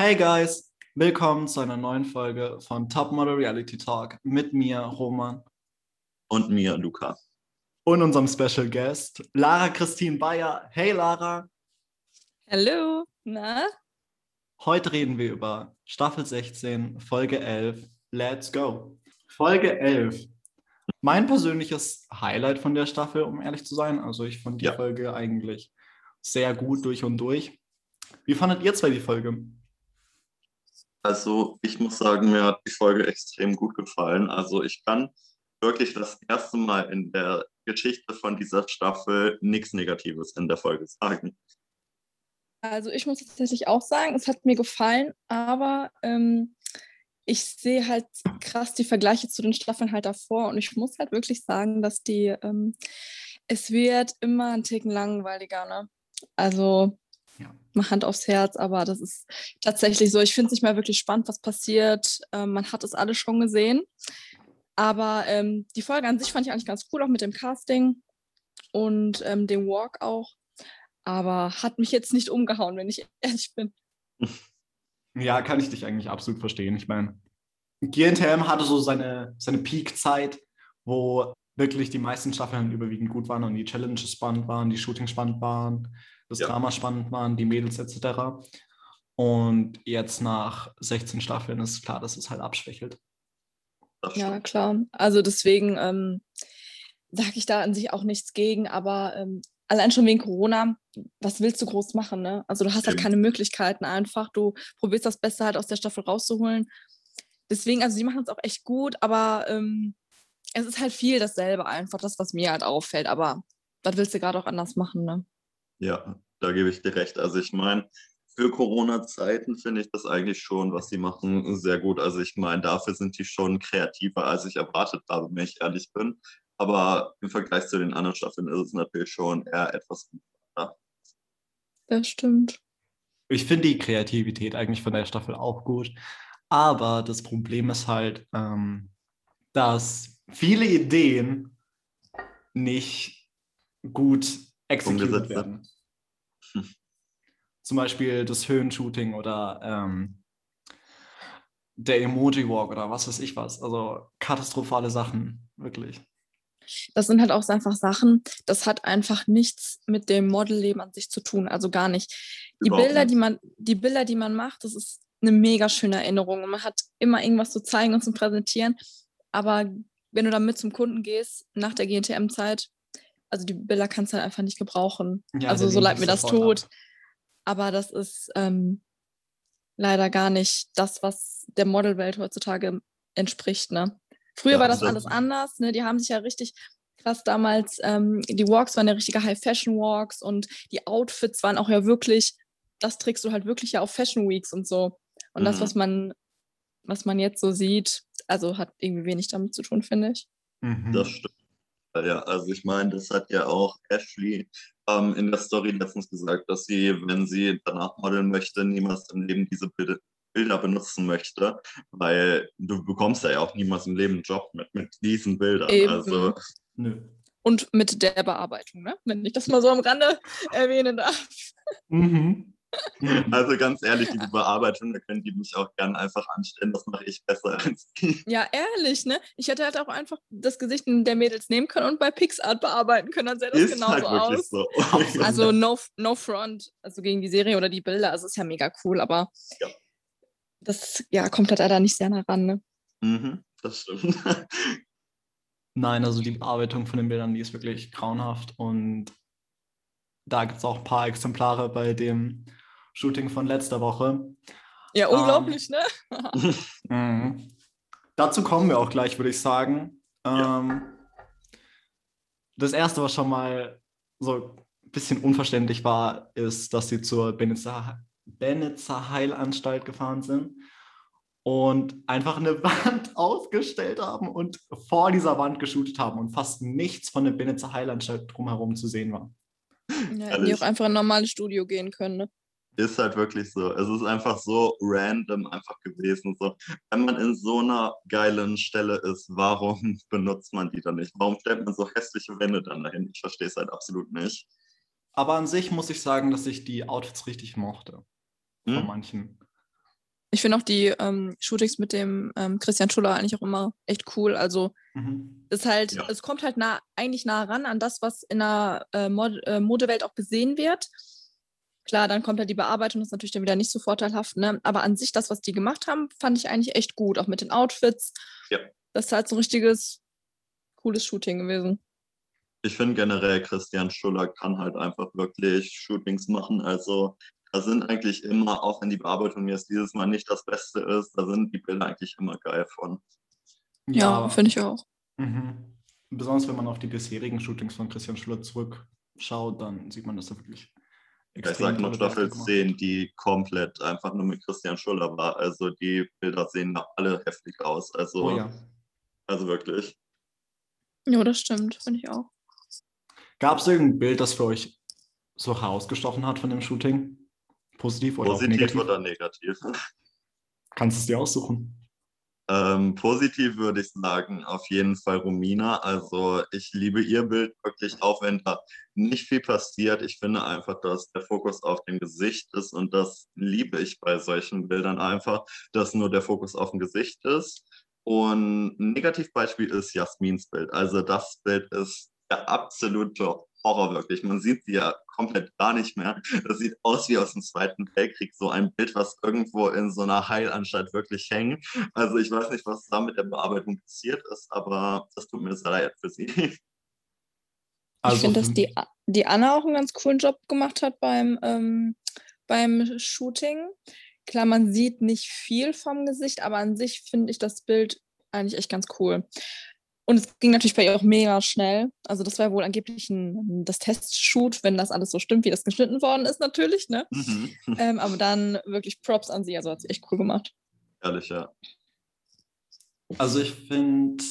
Hey guys, willkommen zu einer neuen Folge von Top Model Reality Talk mit mir, Roman. Und mir, Luca. Und unserem Special Guest, Lara Christine Bayer. Hey Lara. Hallo, na? Heute reden wir über Staffel 16, Folge 11. Let's go. Folge 11. Mein persönliches Highlight von der Staffel, um ehrlich zu sein. Also ich fand die Ja. Folge eigentlich sehr gut durch und durch. Wie fandet ihr zwei die Folge? Also ich muss sagen, mir hat die Folge extrem gut gefallen. Also ich kann wirklich das erste Mal in der Geschichte von dieser Staffel nichts Negatives in der Folge sagen. Also ich muss tatsächlich auch sagen, es hat mir gefallen, aber ähm, ich sehe halt krass die Vergleiche zu den Staffeln halt davor und ich muss halt wirklich sagen, dass die, ähm, es wird immer ein Ticken langweiliger, ne? Also. Mal Hand aufs Herz, aber das ist tatsächlich so. Ich finde es nicht mehr wirklich spannend, was passiert. Ähm, man hat es alles schon gesehen. Aber ähm, die Folge an sich fand ich eigentlich ganz cool, auch mit dem Casting und ähm, dem Walk auch. Aber hat mich jetzt nicht umgehauen, wenn ich ehrlich bin. Ja, kann ich dich eigentlich absolut verstehen. Ich meine, GNTM hatte so seine, seine Peak-Zeit, wo wirklich die meisten Staffeln überwiegend gut waren und die Challenges spannend waren, die Shootings spannend waren, das Ja. Drama spannend waren, die Mädels etc. Und jetzt nach 16 Staffeln ist klar, dass es halt abschwächelt. Das Ja, klar. Also deswegen ähm, sage ich da an sich auch nichts gegen, aber ähm, allein schon wegen Corona, was willst du groß machen, ne? Also du hast halt keine Möglichkeiten einfach. Du probierst das Beste halt aus der Staffel rauszuholen. Deswegen, also die machen es auch echt gut, aber ähm, es ist halt viel dasselbe einfach, das, was mir halt auffällt. Aber was willst du gerade auch anders machen, ne? Ja, da gebe ich dir recht. Also ich meine, für Corona-Zeiten finde ich das eigentlich schon, was sie machen, sehr gut. Also ich meine, dafür sind die schon kreativer, als ich erwartet habe, wenn ich ehrlich bin. Aber im Vergleich zu den anderen Staffeln ist es natürlich schon eher etwas Das stimmt. Ich finde die Kreativität eigentlich von der Staffel auch gut. Aber das Problem ist halt, ähm, dass viele Ideen nicht gut exekutiert werden. Hm. Zum Beispiel das Höhenshooting oder ähm, der Emoji-Walk oder was weiß ich was. Also katastrophale Sachen, wirklich. das sind halt auch so einfach Sachen, das hat einfach nichts mit dem Modelleben an sich zu tun, also gar nicht. Die Überhaupt Bilder, nicht. die man, die Bilder, die man macht, das ist eine mega schöne Erinnerung und man hat immer irgendwas zu zeigen und zu präsentieren. Aber wenn du damit zum Kunden gehst, nach der GNTM-Zeit, also die Bilder kannst du halt einfach nicht gebrauchen. Ja, also so leid mir das tut. ab. Aber das ist ähm, leider gar nicht das, was der Modelwelt heutzutage entspricht. Ne? Früher Ja, war das das- alles anders. Ne? Die haben sich ja richtig krass damals, ähm, die Walks waren ja richtige High-Fashion-Walks und die Outfits waren auch ja wirklich, das trägst du halt wirklich ja auf Fashion Weeks und so. Und das, Mhm. was man, was man jetzt so sieht, also hat irgendwie wenig damit zu tun, finde ich. Mhm. Das stimmt. Ja, also ich meine, das hat ja auch Ashley ähm, in der Story letztens gesagt, dass sie, wenn sie danach modeln möchte, niemals im Leben diese Bilder, Bilder benutzen möchte, weil du bekommst ja auch niemals im Leben einen Job mit, mit diesen Bildern. Eben. Also Nö. Und mit der Bearbeitung, ne? wenn ich das mal so am Rande erwähnen darf. Mhm. Mhm. Also ganz ehrlich, diese Bearbeitung, da können die mich auch gern einfach anstellen. Das mache ich besser als die. Ja, ehrlich, ne? Ich hätte halt auch einfach das Gesicht der Mädels nehmen können und bei PixArt bearbeiten können, dann sähe das Ist genauso halt wirklich aus. so. Also no, no front, also gegen die Serie oder die Bilder, also ist ja mega cool, aber Ja. das ja, kommt halt leider nicht sehr nah ran, ne? mhm, das stimmt. Nein, also die Bearbeitung von den Bildern, die ist wirklich grauenhaft. Und da gibt es auch ein paar Exemplare bei dem Shooting von letzter Woche. Ja, Ähm, unglaublich, ne? Mhm. Dazu kommen wir auch gleich, würde ich sagen. Ja. Ähm, das erste, was schon mal so ein bisschen unverständlich war, ist, dass sie zur Benitzer, Benitzer Heilanstalt gefahren sind und einfach eine Wand ausgestellt haben und vor dieser Wand geshootet haben und fast nichts von der Benitzer Heilanstalt drumherum zu sehen war. Ja, hätten die auch einfach in ein normales Studio gehen können, ne? Ist halt wirklich so. Es ist einfach so random einfach gewesen. So, wenn man in so einer geilen Stelle ist, warum benutzt man die dann nicht? Warum stellt man so hässliche Wände dann dahin? Ich verstehe es halt absolut nicht. Aber an sich muss ich sagen, dass ich die Outfits richtig mochte. Von Hm? manchen. Ich finde auch die ähm, Shootings mit dem ähm, Christian Schuller eigentlich auch immer echt cool. Also Mhm. ist halt, Ja. es kommt halt nah, eigentlich nah ran an das, was in der äh, Mod äh, Modewelt auch gesehen wird. Klar, dann kommt halt die Bearbeitung, das ist natürlich dann wieder nicht so vorteilhaft, ne? Aber an sich, das, was die gemacht haben, fand ich eigentlich echt gut, auch mit den Outfits. Ja. Das ist halt so ein richtiges, cooles Shooting gewesen. Ich finde generell, Christian Schuller kann halt einfach wirklich Shootings machen. Also da sind eigentlich immer, auch wenn die Bearbeitung jetzt dieses Mal nicht das Beste ist, da sind die Bilder eigentlich immer geil von. Ja, finde ich auch. Mhm. Besonders wenn man auf die bisherigen Shootings von Christian Schüller zurückschaut, dann sieht man, dass er wirklich Ich extrem sag Werke Staffel gemacht hat. 10, die komplett einfach nur mit Christian Schuller war. Also die Bilder sehen da alle heftig aus. Also, Oh ja. also wirklich. Ja, das stimmt, finde ich auch. Gab es irgendein Bild, das für euch so herausgestochen hat von dem Shooting? Positiv oder Positiv negativ? oder negativ? Kannst du es dir aussuchen? Ähm, positiv würde ich sagen, auf jeden Fall Romina. Also ich liebe ihr Bild wirklich, auch wenn da nicht viel passiert. Ich finde einfach, dass der Fokus auf dem Gesicht ist und das liebe ich bei solchen Bildern einfach, dass nur der Fokus auf dem Gesicht ist. Und ein Negativbeispiel ist Jasmins Bild. Also das Bild ist der absolute Horror wirklich. Man sieht sie ja komplett gar nicht mehr. Das sieht aus wie aus dem Zweiten Weltkrieg, so ein Bild, was irgendwo in so einer Heilanstalt wirklich hängt. Also ich weiß nicht, was da mit der Bearbeitung passiert ist, aber das tut mir sehr leid für sie. ich finde, dass die, die Anna auch einen ganz coolen Job gemacht hat beim, ähm, beim Shooting. Klar, man sieht nicht viel vom Gesicht, aber an sich finde ich das Bild eigentlich echt ganz cool. Und es ging natürlich bei ihr auch mega schnell. Also das war wohl angeblich ein, das Testshoot, wenn das alles so stimmt, wie das geschnitten worden ist, natürlich. Ne? Mhm. Ähm, aber dann wirklich Props an sie. Also hat sie echt cool gemacht. Ehrlich, ja. Also ich finde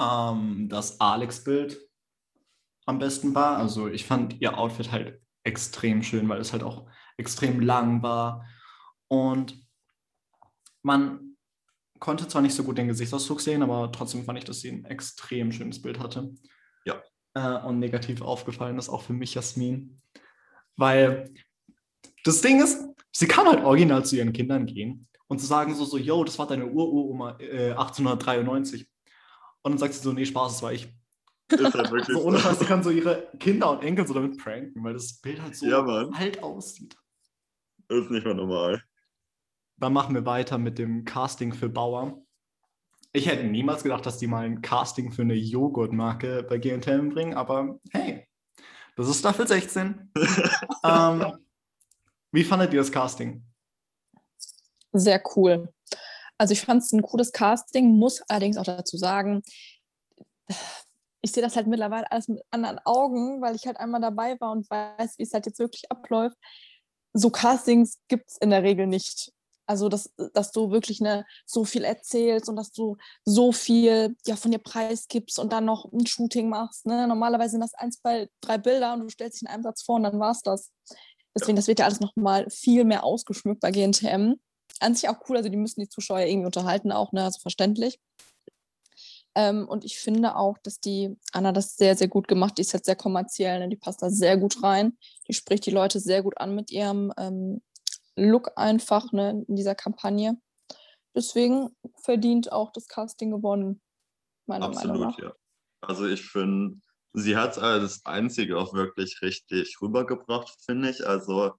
ähm, das Alex-Bild am besten war. Also ich fand ihr Outfit halt extrem schön, weil es halt auch extrem lang war. Und man konnte zwar nicht so gut den Gesichtsausdruck sehen, aber trotzdem fand ich, dass sie ein extrem schönes Bild hatte. Ja. Äh, und negativ aufgefallen ist auch für mich Jasmin. Weil das Ding ist, sie kann halt original zu ihren Kindern gehen und zu sagen so, so, yo, das war deine Ururoma äh, 1893. Und dann sagt sie so, nee, Spaß, das war ich. Ist halt wirklich So ohne sie kann so ihre Kinder und Enkel so damit pranken, weil das Bild halt so Ja, alt aussieht. Ist nicht mehr normal. Dann machen wir weiter mit dem Casting für Bauer. Ich hätte niemals gedacht, dass die mal ein Casting für eine Joghurtmarke bei GNTM bringen, aber hey, das ist Staffel 16. ähm, wie fandet ihr das Casting? Sehr cool. Also ich fand es ein cooles Casting, muss allerdings auch dazu sagen, ich sehe das halt mittlerweile alles mit anderen Augen, weil ich halt einmal dabei war und weiß, wie es halt jetzt wirklich abläuft. So Castings gibt es in der Regel nicht. Also, dass, dass du wirklich ne, so viel erzählst und dass du so viel ja, von dir preisgibst und dann noch ein Shooting machst. Ne? Normalerweise sind das ein, zwei, drei Bilder und du stellst dich in einem Satz vor und dann war es das. Deswegen, das wird ja alles nochmal viel mehr ausgeschmückt bei GNTM. An sich auch cool, also die müssen die Zuschauer irgendwie unterhalten, auch, ne? also verständlich. Ähm, und ich finde auch, dass die Anna das sehr, sehr gut gemacht. Die ist halt sehr kommerziell, ne? die passt da sehr gut rein. Die spricht die Leute sehr gut an mit ihrem ähm, Look einfach ne? in dieser Kampagne. Deswegen verdient auch das Casting gewonnen, meiner Meinung Absolut, nach. ja. Also ich finde, sie hat es als Einzige auch wirklich richtig rübergebracht, finde ich. Also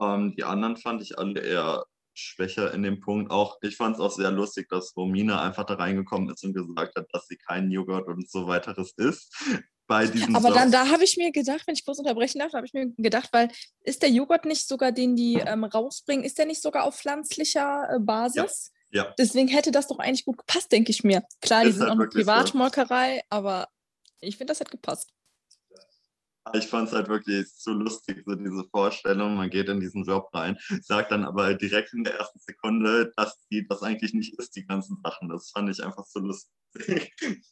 ähm, die anderen fand ich alle eher schwächer in dem Punkt. Auch ich fand es auch sehr lustig, dass Romina einfach da reingekommen ist und gesagt hat, dass sie kein Joghurt und so weiteres isst. Bei diesem Aber dann, Job. da habe ich mir gedacht, wenn ich kurz unterbrechen darf, da habe ich mir gedacht, weil ist der Joghurt nicht sogar, den die ähm, rausbringen, ist der nicht sogar auf pflanzlicher äh, Basis? Ja, Deswegen hätte das doch eigentlich gut gepasst, denke ich mir. Klar, die Ist sind halt auch eine wirklich so. Privatmolkerei, aber ich finde, das hat gepasst. ich fand es halt wirklich so lustig, so diese Vorstellung, man geht in diesen Job rein, sagt dann aber direkt in der ersten Sekunde, dass sie das eigentlich nicht ist, die ganzen Sachen. Das fand ich einfach so lustig.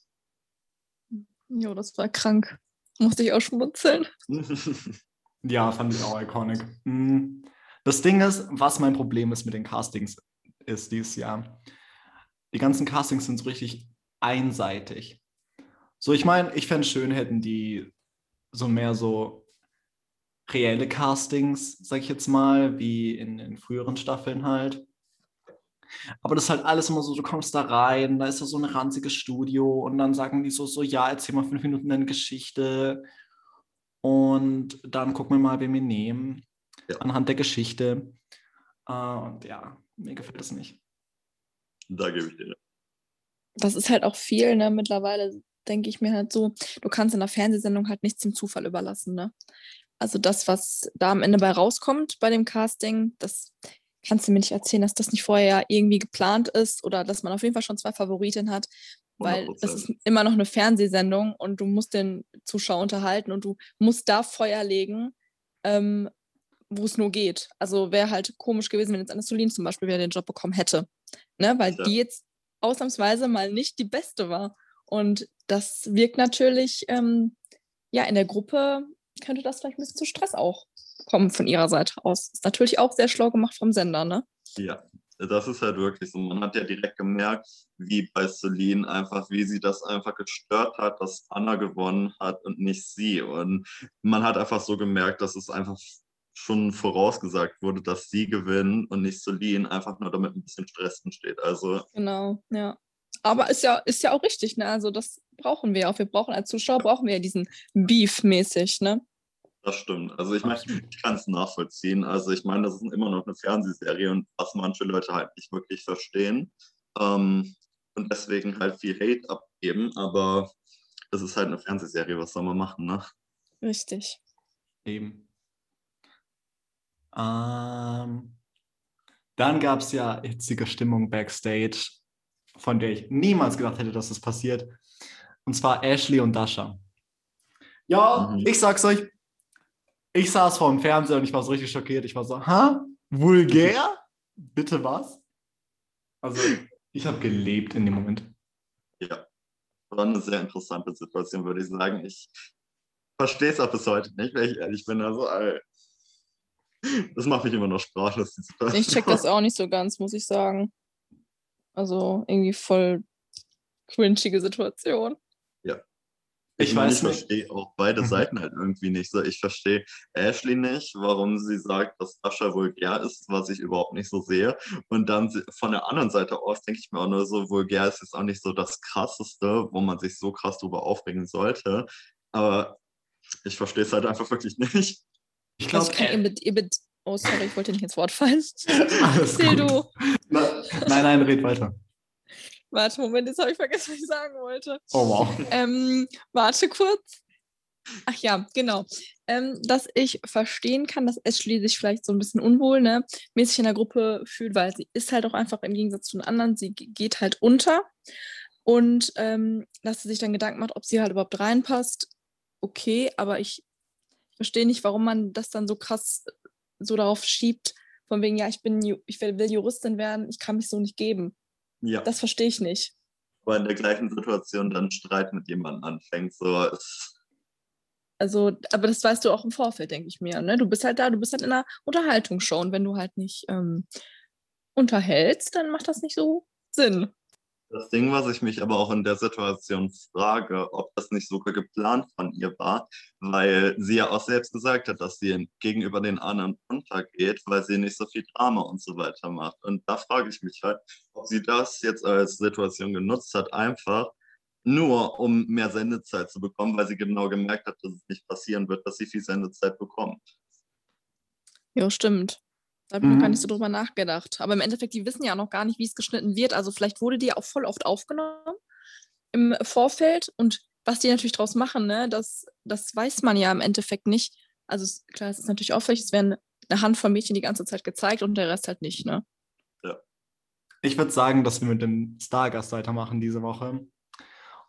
Jo, das war krank. Musste ich auch schmunzeln. Ja, fand ich auch iconic. Mm. Das Ding ist, was mein Problem ist mit den Castings, ist dieses Jahr. Die ganzen Castings sind so richtig einseitig. So, ich meine, ich fände es schön, hätten die so mehr so reelle Castings, sag ich jetzt mal, wie in den früheren Staffeln halt. Aber das ist halt alles immer so, du kommst da rein, da ist ja so ein ranziges Studio und dann sagen die so, so, ja, erzähl mal fünf Minuten deine Geschichte und dann gucken wir mal, wen wir nehmen Ja. anhand der Geschichte. Äh, und ja, mir gefällt das nicht. Da gebe ich dir. Das ist halt auch viel, ne? Mittlerweile denke ich mir halt so, du kannst in einer Fernsehsendung halt nichts dem Zufall überlassen, ne? Also das, was da am Ende bei rauskommt bei dem Casting, das kannst du mir nicht erzählen, dass das nicht vorher irgendwie geplant ist oder dass man auf jeden Fall schon zwei Favoriten hat, weil das 100%. ist immer noch eine Fernsehsendung und du musst den Zuschauer unterhalten und du musst da Feuer legen, ähm, wo es nur geht. Also wäre halt komisch gewesen, wenn jetzt Anne Solin zum Beispiel wieder den Job bekommen hätte, ne? weil Ja. die jetzt ausnahmsweise mal nicht die beste war. Und das wirkt natürlich, ähm, ja, in der Gruppe könnte das vielleicht ein bisschen zu Stress auch kommen von ihrer Seite aus. Ist natürlich auch sehr schlau gemacht vom Sender, ne? Ja, das ist halt wirklich so. Man hat ja direkt gemerkt, wie bei Celine einfach, wie sie das einfach gestört hat, dass Anna gewonnen hat und nicht sie. Und man hat einfach so gemerkt, dass es einfach schon vorausgesagt wurde, dass sie gewinnen und nicht Celine, einfach nur damit ein bisschen Stress entsteht. Also Genau, ja. Aber ist ja, ist ja auch richtig, ne? Also das brauchen wir auch. Wir brauchen als Zuschauer brauchen wir ja diesen Beef mäßig, ne? Das stimmt. Also ich meine, ich kann es nachvollziehen. Also ich meine, das ist immer noch eine Fernsehserie und was manche Leute halt nicht wirklich verstehen. Ähm, und deswegen halt viel Hate abgeben. Aber es ist halt eine Fernsehserie, was soll man machen, ne? Richtig. Eben. Ähm, dann gab es ja hitzige Stimmung backstage, von der ich niemals gedacht hätte, dass das passiert. Und zwar Ashley und Dasha. Ja, Mhm. ich sag's euch, ich saß vor dem Fernseher und ich war so richtig schockiert. Ich war so, ha? Vulgär? Bitte was? Also, ich habe gelebt in dem Moment. Ja. War eine sehr interessante Situation, würde ich sagen. Ich verstehe es auch bis heute nicht, wenn ich ehrlich bin. Also, äh, das macht mich immer noch sprachlos. die Ich check das Situation. auch nicht so ganz, muss ich sagen. Also irgendwie voll cringige Situation. Ich meine, weiß ich nicht. verstehe auch beide Mhm. Seiten halt irgendwie nicht so. Ich verstehe Ashley nicht, warum sie sagt, dass Dasha vulgär ist, was ich überhaupt nicht so sehe. Und dann von der anderen Seite aus denke ich mir auch nur so, vulgär ist jetzt auch nicht so das Krasseste, wo man sich so krass drüber aufregen sollte. Aber ich verstehe es halt einfach wirklich nicht. Ich Also glaube, ich kann ihr mit, ihr mit, oh sorry, ich wollte nicht ins Wort fallen. Alles gut. du. Na, nein, nein, red weiter. Warte, Moment, jetzt habe ich vergessen, was ich sagen wollte. Oh wow. Ähm, warte kurz. Ach ja, genau. Ähm, dass ich verstehen kann, dass Ashley sich vielleicht so ein bisschen unwohl, ne, mäßig in der Gruppe fühlt, weil sie ist halt auch einfach im Gegensatz zu den anderen, sie ge- geht halt unter. Und ähm, dass sie sich dann Gedanken macht, ob sie halt überhaupt reinpasst. Okay, aber ich verstehe nicht, warum man das dann so krass so darauf schiebt, von wegen, ja, ich bin, ich will will Juristin werden, ich kann mich so nicht geben. Ja, Das verstehe ich nicht. aber in der gleichen Situation dann Streit mit jemandem anfängt, so ist Also, aber das weißt du auch im Vorfeld, denke ich mir. Ne? Du bist halt da, du bist halt in einer Unterhaltungsshow und wenn du halt nicht ähm, unterhältst, dann macht das nicht so Sinn. Das Ding, was ich mich aber auch in der Situation frage, ob das nicht sogar geplant von ihr war, weil sie ja auch selbst gesagt hat, dass sie gegenüber den anderen untergeht, weil sie nicht so viel Drama und so weiter macht. Und da frage ich mich halt, ob sie das jetzt als Situation genutzt hat, einfach nur um mehr Sendezeit zu bekommen, weil sie genau gemerkt hat, dass es nicht passieren wird, dass sie viel Sendezeit bekommt. Ja, stimmt. Da habe ich noch gar Mhm. nicht so drüber nachgedacht. Aber im Endeffekt, die wissen ja noch gar nicht, wie es geschnitten wird. Also vielleicht wurde die ja auch voll oft aufgenommen im Vorfeld. Und was die natürlich draus machen, ne, das, das weiß man ja im Endeffekt nicht. Also klar, es ist natürlich auffällig, es werden eine Handvoll Mädchen die ganze Zeit gezeigt und der Rest halt nicht, ne? Ich würde sagen, dass wir mit dem Stargast weitermachen diese Woche.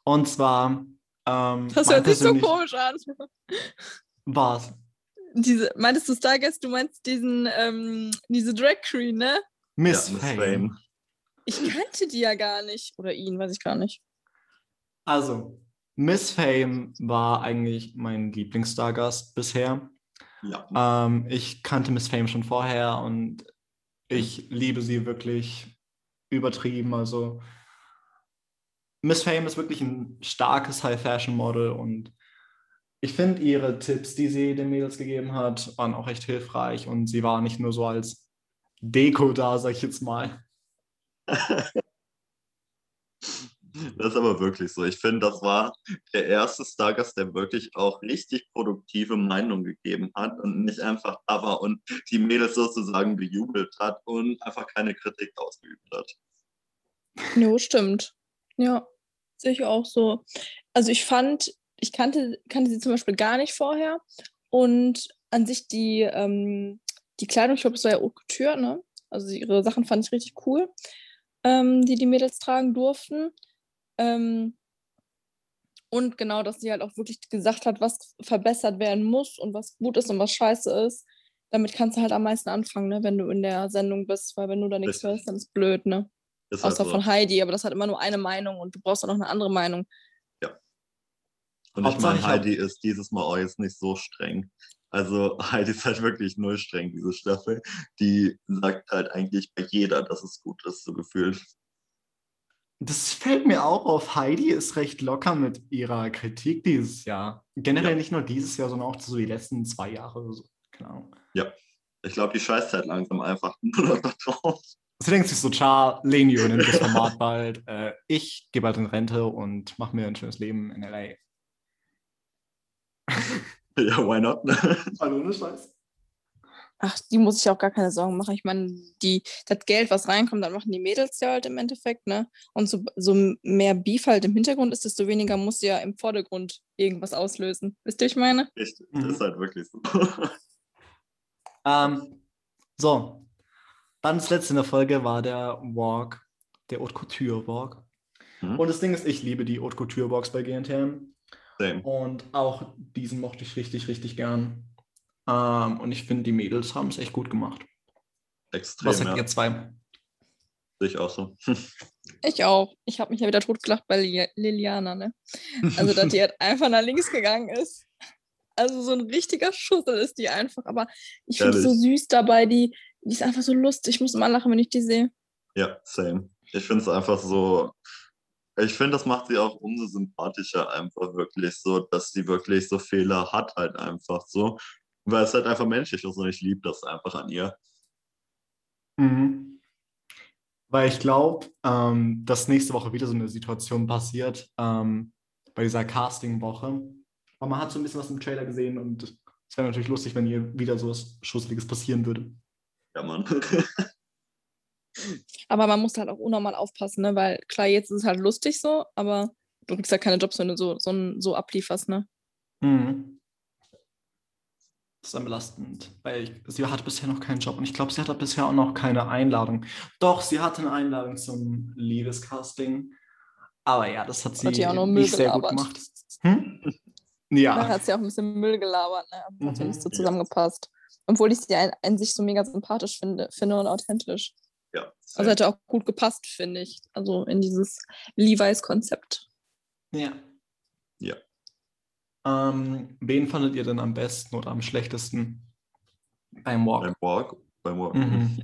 Und zwar. Ähm, Das hört sich so komisch an. Was? Diese, meintest du Stargast, du meinst diesen, ähm, diese Drag Queen, ne? Miss, Ja, Miss Fame. Fame. Ich kannte die ja gar nicht. Oder ihn, weiß ich gar nicht. Also, Miss Fame war eigentlich mein Lieblingsstargast bisher. Ja, Ähm, ich kannte Miss Fame schon vorher und ich liebe sie wirklich übertrieben. Also Miss Fame ist wirklich ein starkes High-Fashion-Model und ich finde ihre Tipps, die sie den Mädels gegeben hat, waren auch echt hilfreich und sie war nicht nur so als Deko da, sag ich jetzt mal. Das ist aber wirklich so. Ich finde, das war der erste Stargast, der wirklich auch richtig produktive Meinung gegeben hat und nicht einfach da war und die Mädels sozusagen bejubelt hat und einfach keine Kritik ausgeübt hat. Jo, stimmt. Ja, sehe ich auch so. Also ich fand, ich kannte, kannte sie zum Beispiel gar nicht vorher und an sich die, ähm, die Kleidung, ich glaube, es war ja Haute Couture, ne? Also ihre Sachen fand ich richtig cool, ähm, die die Mädels tragen durften. Ähm, und genau, dass sie halt auch wirklich gesagt hat, was verbessert werden muss und was gut ist und was scheiße ist. Damit kannst du halt am meisten anfangen, ne, wenn du in der Sendung bist, weil wenn du da nichts hörst, dann ist blöd, ne? Ist halt Außer so. von Heidi, aber das hat immer nur eine Meinung und du brauchst auch noch eine andere Meinung. Und ich meine, hab- Heidi ist dieses Mal auch jetzt nicht so streng. Also Heidi ist halt wirklich null streng, diese Staffel. Die sagt halt eigentlich bei jeder, dass es gut ist, so gefühlt. Das fällt mir auch auf. Heidi ist recht locker mit ihrer Kritik dieses Jahr. Generell Ja. nicht nur dieses Jahr, sondern auch so die letzten zwei Jahre oder so. Keine Ahnung. Ich glaube, die scheißt halt langsam einfach nur noch drauf. Sie denkt sich so, ciao, Leni übernimmt das Format bald. Äh, ich gehe bald in Rente und mache mir ein schönes Leben in L.A. Ja, why not? Hallo, ne Scheiß. Ach, die muss ich auch gar keine Sorgen machen. Ich meine, die, das Geld, was reinkommt, dann machen die Mädels ja halt im Endeffekt, ne? Und so, so mehr Beef halt im Hintergrund ist, desto weniger muss ja im Vordergrund irgendwas auslösen. Wisst ihr, was ich meine? Richtig, Mhm. ist halt wirklich so. Ähm, so, dann das letzte in der Folge war der Walk, der Haute Couture Walk. Mhm. Und das Ding ist, ich liebe die Haute Couture Walks bei GNTM. Same. Und auch diesen mochte ich richtig, richtig gern. Ähm, und ich finde, die Mädels haben es echt gut gemacht. Extrem, Was sagt ja. ihr zwei? Ich auch so. Ich auch. Ich habe mich ja wieder totgelacht bei Li Liliana, ne? Also, dass die halt einfach nach links gegangen ist. Also, so ein richtiger Schussel ist die einfach. Aber ich finde es so süß dabei. Die, die ist einfach so lustig. Ich muss immer lachen, wenn ich die sehe. Ja, same. Ich finde es einfach so. Ich finde, das macht sie auch umso sympathischer, einfach wirklich so, dass sie wirklich so Fehler hat, halt einfach so. Weil es halt einfach menschlich ist und ich liebe das einfach an ihr. Mhm. Weil ich glaube, ähm, dass nächste Woche wieder so eine Situation passiert, ähm, bei dieser Casting-Woche. Aber man hat so ein bisschen was im Trailer gesehen und es wäre natürlich lustig, wenn hier wieder so was Schusseliges passieren würde. Ja, Mann. Aber man muss halt auch unnormal aufpassen, ne? Weil klar, jetzt ist es halt lustig so, aber du kriegst halt keine Jobs, wenn du so, so, so ablieferst, ne? Mhm. Das ist dann belastend, weil ich, sie hat bisher noch keinen Job und ich glaube, sie hatte bisher auch noch keine Einladung. Doch, sie hatte eine Einladung zum Liebescasting, aber ja, das hat sie Hat auch noch Müll nicht sehr gut gelabert. gemacht. Hm? Da Ja, hat sie auch ein bisschen Müll gelabert, ne? Hat ja Mhm, nicht so ja. zusammengepasst. Obwohl ich sie an, an sich so mega sympathisch finde, finde und authentisch. Ja. Also hätte auch gut gepasst, finde ich. Also in dieses Levi's-Konzept. ja. Ja. Ähm, wen fandet ihr denn am besten oder am schlechtesten beim Walk? Beim Walk. Beim Walk. Mhm.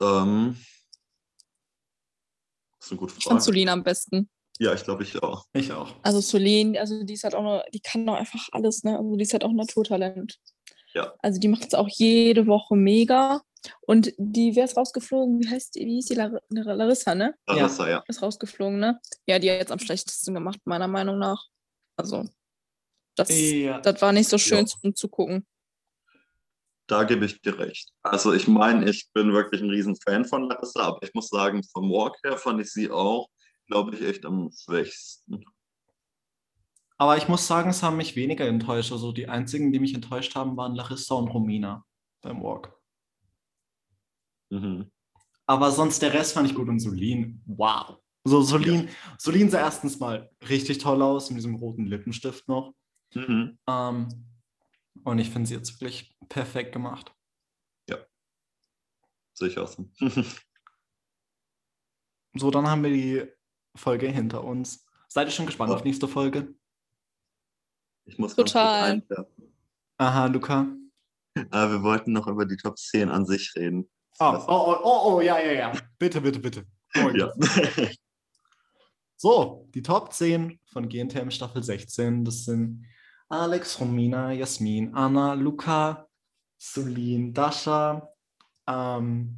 Ähm, das ist eine gute Ich fand Frage. Solina am besten. Ja, ich glaube, ich auch. Ich auch. Also Solene, also die ist halt auch noch, die kann doch einfach alles, ne? Also die ist halt auch ein Naturtalent. Ja. Also die macht es auch jede Woche mega. Und die, wer ist rausgeflogen? Wie heißt die? Wie hieß die? Lar Larissa, ne? Larissa, ja. Ist rausgeflogen, ne? Ja, die hat jetzt am schlechtesten gemacht, meiner Meinung nach. Also, das, Ja. das war nicht so schön Ja. zum Zugucken. Da gebe ich dir recht. Also ich meine, ich bin wirklich ein riesen Fan von Larissa, aber ich muss sagen, vom Walk her fand ich sie auch, glaube ich, echt am schwächsten. Aber ich muss sagen, es haben mich weniger enttäuscht. Also die einzigen, die mich enttäuscht haben, waren Larissa und Romina beim Walk. Mhm. Aber sonst der Rest fand ich gut und Solin, wow. So, Solin, Solin sah erstens mal richtig toll aus mit diesem roten Lippenstift noch. Mhm. Ähm, und ich finde sie jetzt wirklich perfekt gemacht. Sicher so. So, dann haben wir die Folge hinter uns. Seid ihr schon gespannt Ja. auf nächste Folge? Ich muss ganz kurz Total. einwerfen. Aha, Luca. Aber wir wollten noch über die Top 10 an sich reden. Oh, oh, oh, oh, oh, ja, ja, ja. Bitte, bitte, bitte. Ja. So, die Top 10 von GNTM Staffel 16, das sind Alex, Romina, Jasmin, Anna, Luca, Solin, Dasha, ähm,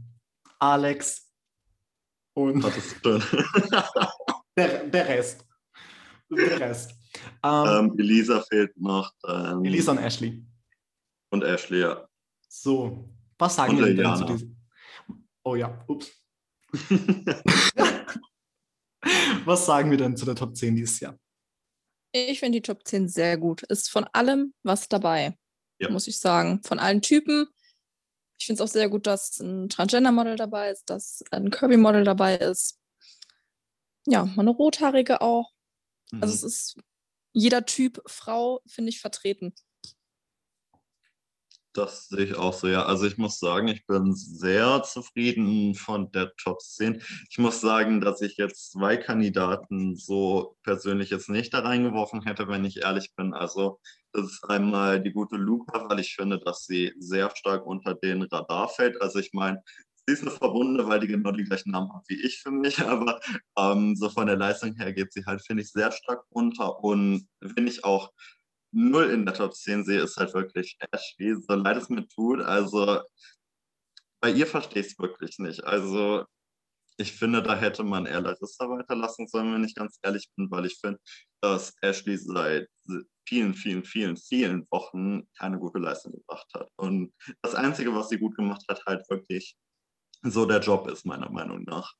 Alex, Und der, der Rest. Der Rest. Ähm, ähm, Elisa fehlt noch. Dann Elisa und Ashley. Und Ashley, ja. So, was sagen wir denn zu diesem? Oh ja, ups. Was sagen wir denn zu der Top 10 dieses Jahr? Ich finde die Top 10 sehr gut. Ist von allem was dabei, Ja. muss ich sagen. Von allen Typen. Ich finde es auch sehr gut, dass ein Transgender-Model dabei ist, dass ein Kirby-Model dabei ist. Ja, mal eine rothaarige auch. Also Mhm. es ist jeder Typ Frau, finde ich, vertreten. Das sehe ich auch so, ja. Also ich muss sagen, ich bin sehr zufrieden von der Top 10. Ich muss sagen, dass ich jetzt zwei Kandidaten so persönlich jetzt nicht da reingeworfen hätte, wenn ich ehrlich bin. Also das ist einmal die gute Luca, weil ich finde, dass sie sehr stark unter den Radar fällt. Also ich meine, sie ist eine Verbundene, weil die genau die gleichen Namen hat wie ich für mich, aber ähm, so von der Leistung her geht sie halt, finde ich, sehr stark unter. Und wenn ich auch null in der Top 10 sehe, ist halt wirklich Ashley, so leid es mir tut. Also bei ihr verstehe ich es wirklich nicht. Also ich finde, da hätte man eher Larissa weiterlassen sollen, wenn ich ganz ehrlich bin, weil ich finde, dass Ashley seit vielen, vielen, vielen, vielen Wochen keine gute Leistung gebracht hat. Und das Einzige, was sie gut gemacht hat, halt wirklich so der Job ist, meiner Meinung nach.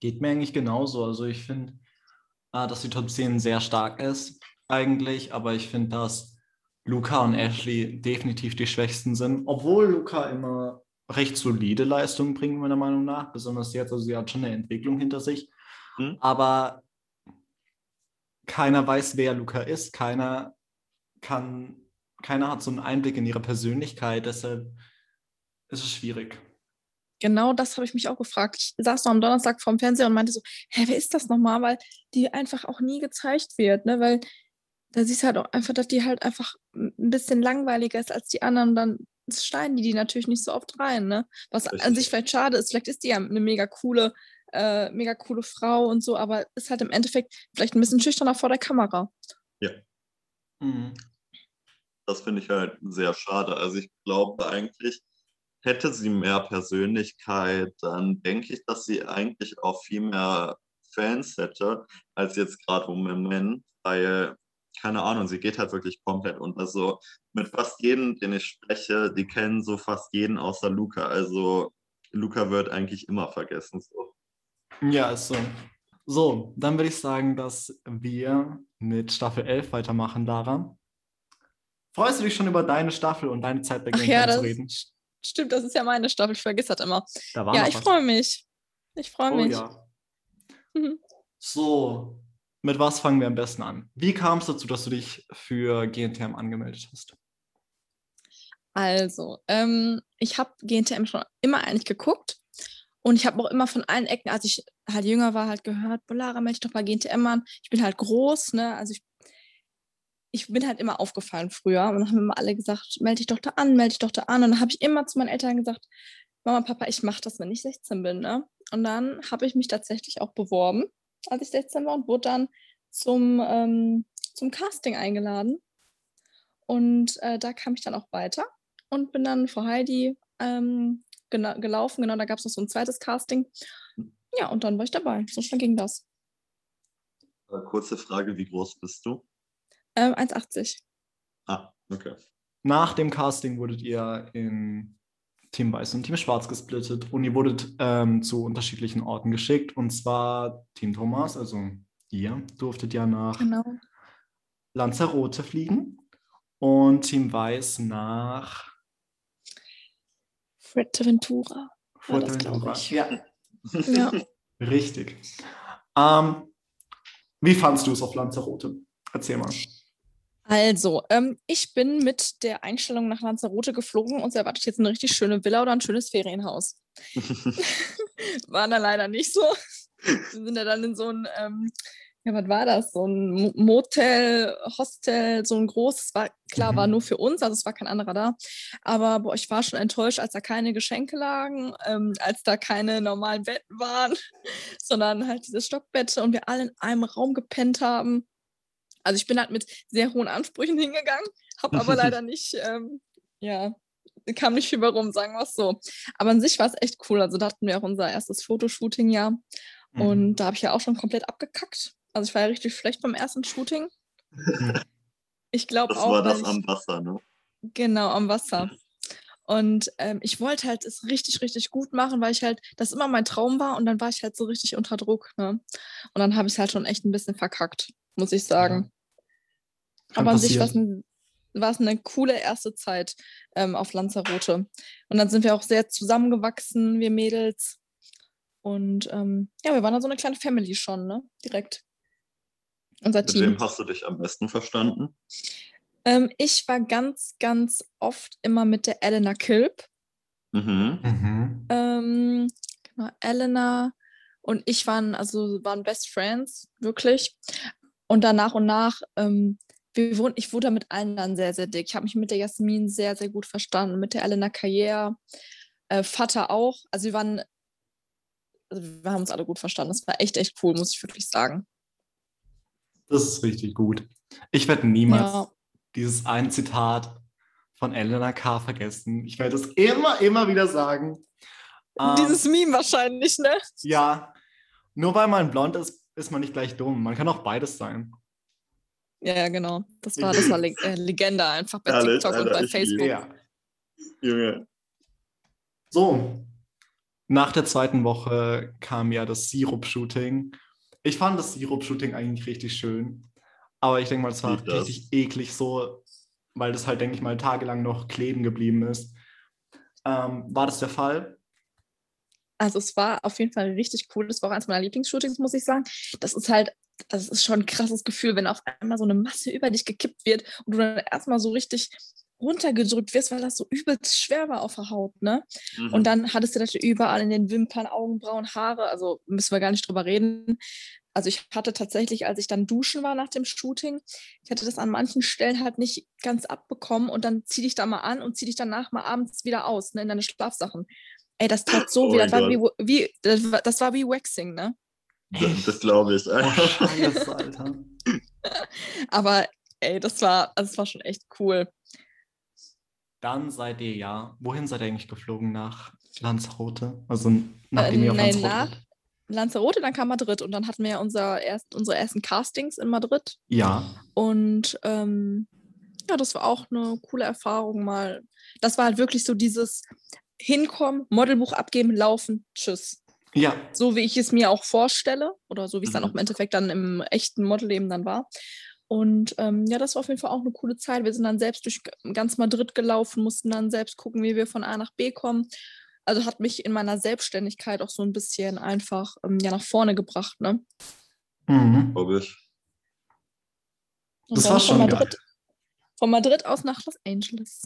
Geht mir eigentlich genauso. Also ich finde, äh, dass die Top 10 sehr stark ist eigentlich, aber ich finde, dass Luca und Ashley definitiv die schwächsten sind, obwohl Luca immer recht solide Leistungen bringt, meiner Meinung nach, besonders jetzt, also sie hat schon eine Entwicklung hinter sich, Hm? aber keiner weiß, wer Luca ist, keiner kann, keiner hat so einen Einblick in ihre Persönlichkeit, deshalb ist es schwierig. Genau das habe ich mich auch gefragt. Ich saß noch am Donnerstag vorm Fernseher und meinte so, hä, wer ist das nochmal? Weil die einfach auch nie gezeigt wird, ne? Weil da siehst du halt auch einfach, dass die halt einfach ein bisschen langweiliger ist als die anderen. Und dann schneiden die die natürlich nicht so oft rein, ne? Was an Richtig. sich vielleicht schade ist. Vielleicht ist die ja eine mega coole, äh, mega coole Frau und so, aber ist halt im Endeffekt vielleicht ein bisschen schüchterner vor der Kamera. Mhm. Das finde ich halt sehr schade. Also ich glaube eigentlich, hätte sie mehr Persönlichkeit, dann denke ich, dass sie eigentlich auch viel mehr Fans hätte, als jetzt gerade im Moment, weil, keine Ahnung, sie geht halt wirklich komplett unter. So mit fast jedem, den ich spreche, die kennen so fast jeden außer Luca. Also Luca wird eigentlich immer vergessen. So. Ja, ist so. So, dann würde ich sagen, dass wir mit Staffel 11 weitermachen, Lara. Freust du dich schon über deine Staffel und deine Zeit bei Game ja, zu reden? stimmt, das ist ja meine Staffel. Ich vergesse das immer. Da war Ja, ich freue mich. Ich freue Oh mich. ja. Mhm. So, mit was fangen wir am besten an? Wie kam es dazu, dass du dich für GNTM angemeldet hast? Also, ähm, ich habe GNTM schon immer eigentlich geguckt und ich habe auch immer von allen Ecken, als ich halt jünger war, halt gehört, Bolara, melde dich doch bei GNTM an. Ich bin halt groß, ne? Also ich, ich bin halt immer aufgefallen früher und dann haben immer alle gesagt, melde dich doch da an, melde dich doch da an. Und dann habe ich immer zu meinen Eltern gesagt, Mama, Papa, ich mache das, wenn ich 16 bin, ne? Und dann habe ich mich tatsächlich auch beworben, als ich 16 war und wurde dann zum, ähm, zum Casting eingeladen. Und äh, da kam ich dann auch weiter und bin dann vor Heidi ähm, gena- gelaufen. Genau, da gab es noch so ein zweites Casting. Ja, und dann war ich dabei. So schnell ging das. Äh, Kurze Frage, wie groß bist du? Ähm, 1,80. Ah, okay. Nach dem Casting wurdet ihr in Team Weiß und Team Schwarz gesplittet und ihr wurdet ähm, zu unterschiedlichen Orten geschickt. Und zwar Team Thomas, also ihr, durftet ja nach Genau. Lanzarote fliegen und Team Weiß nach Fuerteventura. Fuerteventura. Ja, Ja. richtig. Ähm, wie fandst du es auf Lanzarote? Erzähl mal. Also, ähm, ich bin mit der Einstellung nach Lanzarote geflogen und erwartet jetzt eine richtig schöne Villa oder ein schönes Ferienhaus. War da leider nicht so. Wir sind ja dann in so ein, ähm, ja, was war das? So ein Mo- Motel, Hostel, so ein großes, war klar, Mhm. war nur für uns, also es war kein anderer da. Aber boah, ich war schon enttäuscht, als da keine Geschenke lagen, ähm, als da keine normalen Betten waren, sondern halt diese Stockbette und wir alle in einem Raum gepennt haben. Also ich bin halt mit sehr hohen Ansprüchen hingegangen, habe aber leider nicht, ähm, ja, kam nicht viel bei rum, sagen wir es so. Aber an sich war es echt cool. Also da hatten wir auch unser erstes Fotoshooting ja. Mhm. Und da habe ich ja auch schon komplett abgekackt. Also ich war ja richtig schlecht beim ersten Shooting. Ich glaube Das auch. war weil das ich, am Wasser, ne? Genau, am Wasser. Und ähm, ich wollte halt es richtig, richtig gut machen, weil ich halt, das immer mein Traum war und dann war ich halt so richtig unter Druck. Ne? Und dann habe ich es halt schon echt ein bisschen verkackt, muss ich sagen. Kann Aber an sich war es ein, war's eine coole erste Zeit ähm, auf Lanzarote. Und dann sind wir auch sehr zusammengewachsen, wir Mädels. Und ähm, ja, wir waren dann so eine kleine Family schon, ne? Direkt. Unser Mit Team. wem hast du dich am besten verstanden? Ähm, ich war ganz, ganz oft immer mit der Elena Kilp. Mhm. Mhm. Ähm, genau, Elena und ich waren, also waren Best Friends, wirklich. Und dann nach und nach, ähm, wir wurden, ich wurde mit allen dann sehr, sehr dick. Ich habe mich mit der Jasmin sehr, sehr gut verstanden, mit der Elena Carrière, äh, Vater auch. Also wir waren, also wir haben uns alle gut verstanden. Das war echt, echt cool, muss ich wirklich sagen. Das ist richtig gut. Ich werde niemals Ja. dieses ein Zitat von Elena K. vergessen. Ich werde es immer, immer wieder sagen. Ähm, Dieses Meme wahrscheinlich, ne? Ja, nur weil man blond ist, ist man nicht gleich dumm. Man kann auch beides sein. Ja, ja, genau. Das war, das war Leg äh, Legende einfach bei Ehrlich, TikTok und Alter, bei ich Facebook. Ja. Junge. So, nach der zweiten Woche kam ja das Sirup-Shooting. Ich fand das Sirup-Shooting eigentlich richtig schön. Aber ich denke mal, es war das. richtig eklig so, weil das halt, denke ich mal, tagelang noch kleben geblieben ist. Ähm, war das der Fall? Also es war auf jeden Fall richtig cool. Das war auch eines meiner Lieblingsshootings, muss ich sagen. Das ist halt, also es ist schon ein krasses Gefühl, wenn auf einmal so eine Masse über dich gekippt wird und du dann erstmal so richtig runtergedrückt wirst, weil das so übelst schwer war auf der Haut, ne? Mhm. Und dann hattest du natürlich überall in den Wimpern, Augenbrauen, Haare, also müssen wir gar nicht drüber reden. Also ich hatte tatsächlich, als ich dann duschen war nach dem Shooting, ich hatte das an manchen Stellen halt nicht ganz abbekommen und dann zieh dich da mal an und zieh dich danach mal abends wieder aus, ne, in deine Schlafsachen. Ey, das tat so Oh weh, das war wie, wie, das war, das war wie Waxing, ne? das, das glaube ich. Oh, scheiße, Alter. Aber ey, das war, also das war schon echt cool. Dann seid ihr ja, wohin seid ihr eigentlich geflogen nach Lanzarote? Also nachdem Äh, ihr auf nein, Lanzarote nach-? Lanzarote, dann kam Madrid und dann hatten wir ja unser erst, unsere ersten Castings in Madrid. Ja. Und ähm, ja, das war auch eine coole Erfahrung mal. Das war halt wirklich so dieses Hinkommen, Modelbuch abgeben, laufen, tschüss. Ja. So wie ich es mir auch vorstelle oder so wie es dann Mhm. auch im Endeffekt dann im echten Modelleben dann war. Und ähm, ja, das war auf jeden Fall auch eine coole Zeit. Wir sind dann selbst durch ganz Madrid gelaufen, mussten dann selbst gucken, wie wir von A nach B kommen. Also hat mich in meiner Selbstständigkeit auch so ein bisschen einfach ähm, ja nach vorne gebracht. Ne? Mhm. Glaube ich. Das dann war schon geil. Madrid, von Madrid aus nach Los Angeles.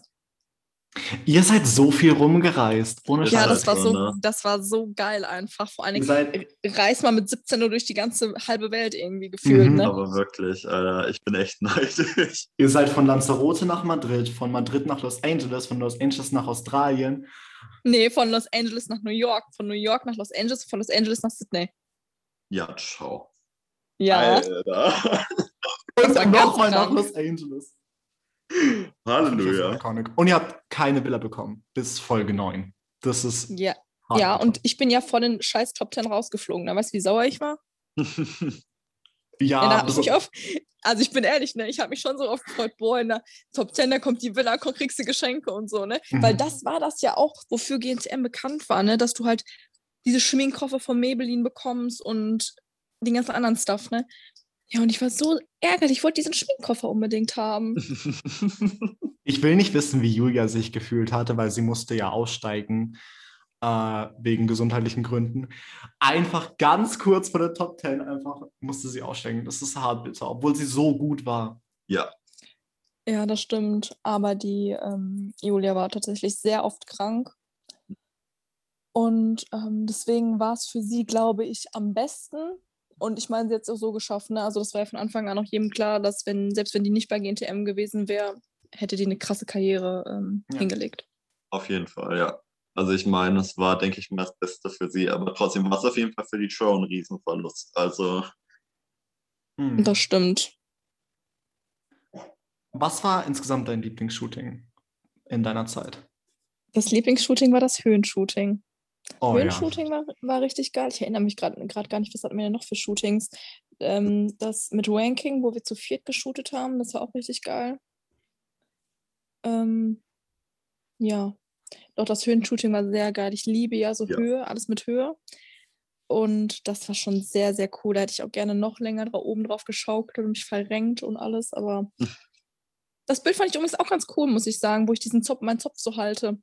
Ihr seid so viel rumgereist. Ohne Ja, das war so, ne? das war so geil einfach. Vor allen Dingen seid, reist man mit 17 nur durch die ganze halbe Welt irgendwie gefühlt. Mhm. Ne? Aber wirklich, Alter, ich bin echt neidisch. ihr seid von Lanzarote nach Madrid, von Madrid nach Los Angeles, von Los Angeles nach Australien. Nee, von Los Angeles nach New York, von New York nach Los Angeles, von Los Angeles nach Sydney. Ja, ciao. Ja, Alter. Und nochmal nach. Los Angeles. Halleluja. Und ihr habt keine Villa bekommen bis Folge 9. Das ist ja, hart, ja, und ich bin ja von den scheiß Top 10 rausgeflogen. Da weißt du, wie sauer ich war? ja, Ja, ich also, mich auf, also ich bin ehrlich, ne, ich habe mich schon so oft gefreut, boah, in der Top 10, da kommt die Villa, komm, kriegst du Geschenke und so, ne? Mhm. Weil das war das ja auch, wofür GNTM bekannt war, ne? Dass du halt diese Schminkkoffer von Maybelline bekommst und den ganzen anderen Stuff, ne? Ja, und ich war so ärgerlich, ich wollte diesen Schminkkoffer unbedingt haben. ich will nicht wissen, wie Julia sich gefühlt hatte, weil sie musste ja aussteigen äh, wegen gesundheitlichen Gründen. Einfach ganz kurz vor der Top 10 einfach musste sie aussteigen. Das ist hart bitter, obwohl sie so gut war. ja, Ja, das stimmt. Aber die ähm, Julia war tatsächlich sehr oft krank. Und ähm, deswegen war es für sie, glaube ich, am besten. Und ich meine, sie hat es auch so geschaffen. Ne? Also das war ja von Anfang an auch jedem klar, dass wenn, selbst wenn die nicht bei GNTM gewesen wäre, hätte die eine krasse Karriere ähm, Ja. hingelegt. auf jeden Fall, ja. Also ich meine, es war, denke ich mal, das Beste für sie, aber trotzdem war es auf jeden Fall für die Show ein Riesenverlust. Also Hm. Das stimmt. Was war insgesamt dein Lieblingsshooting in deiner Zeit? Das Lieblingsshooting war das Höhenshooting. Oh ja. Höhenshooting war, war richtig geil. Ich erinnere mich gerade gerade gar nicht, was hatten wir denn noch für Shootings? Ähm, das mit Ranking, wo wir zu viert geshootet haben, das war auch richtig geil. Ähm, ja, doch das Höhenshooting war sehr geil. Ich liebe ja so Ja. Höhe, alles mit Höhe. Und das war schon sehr, sehr cool. Da hätte ich auch gerne noch länger dra oben drauf geschaukelt und mich verrenkt und alles. Aber das Bild fand ich übrigens auch ganz cool, muss ich sagen, wo ich diesen Zopf, meinen Zopf so halte.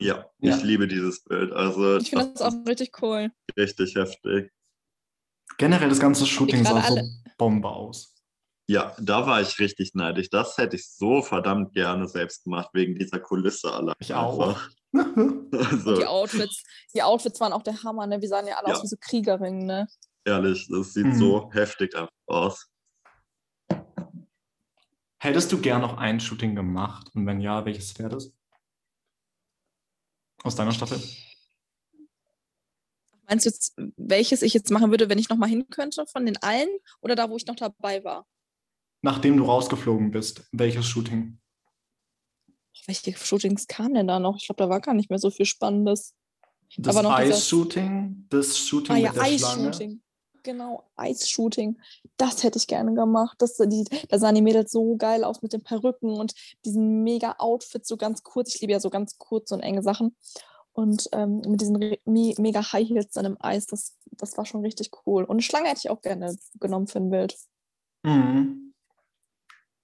Ja, Ja. ich liebe dieses Bild. Also Ich finde das auch ist richtig cool. richtig heftig. Generell das ganze Shooting sah so Bombe aus. Ja, da war ich richtig neidisch. Das hätte ich so verdammt gerne selbst gemacht, wegen dieser Kulisse allein. Ich auch. Und die Also, Outfits, die Outfits waren auch der Hammer, ne? Wir sahen ja alle Ja. aus wie so Kriegerinnen, ne? ehrlich, das sieht Mhm. so heftig einfach aus. Hättest du gern noch ein Shooting gemacht? Und wenn ja, welches wäre das? Aus deiner Staffel? Meinst du jetzt, welches ich jetzt machen würde, wenn ich nochmal hin könnte von den allen oder da, wo ich noch dabei war? Nachdem du rausgeflogen bist, welches Shooting? Welche Shootings kamen denn da noch? Ich glaube, da war gar nicht mehr so viel Spannendes. Das Eis-Shooting? Das Shooting Ah ja, mit der Schlange? Genau, Eis-Shooting. Das hätte ich gerne gemacht. Das, die, da sahen die Mädels so geil aus mit den Perücken und diesen mega Outfits, so ganz kurz. Ich liebe ja so ganz kurz und enge Sachen. Und ähm, mit diesen re- me mega High Heels dann im Eis, das, das war schon richtig cool. Und eine Schlange hätte ich auch gerne genommen für ein Bild. Mhm.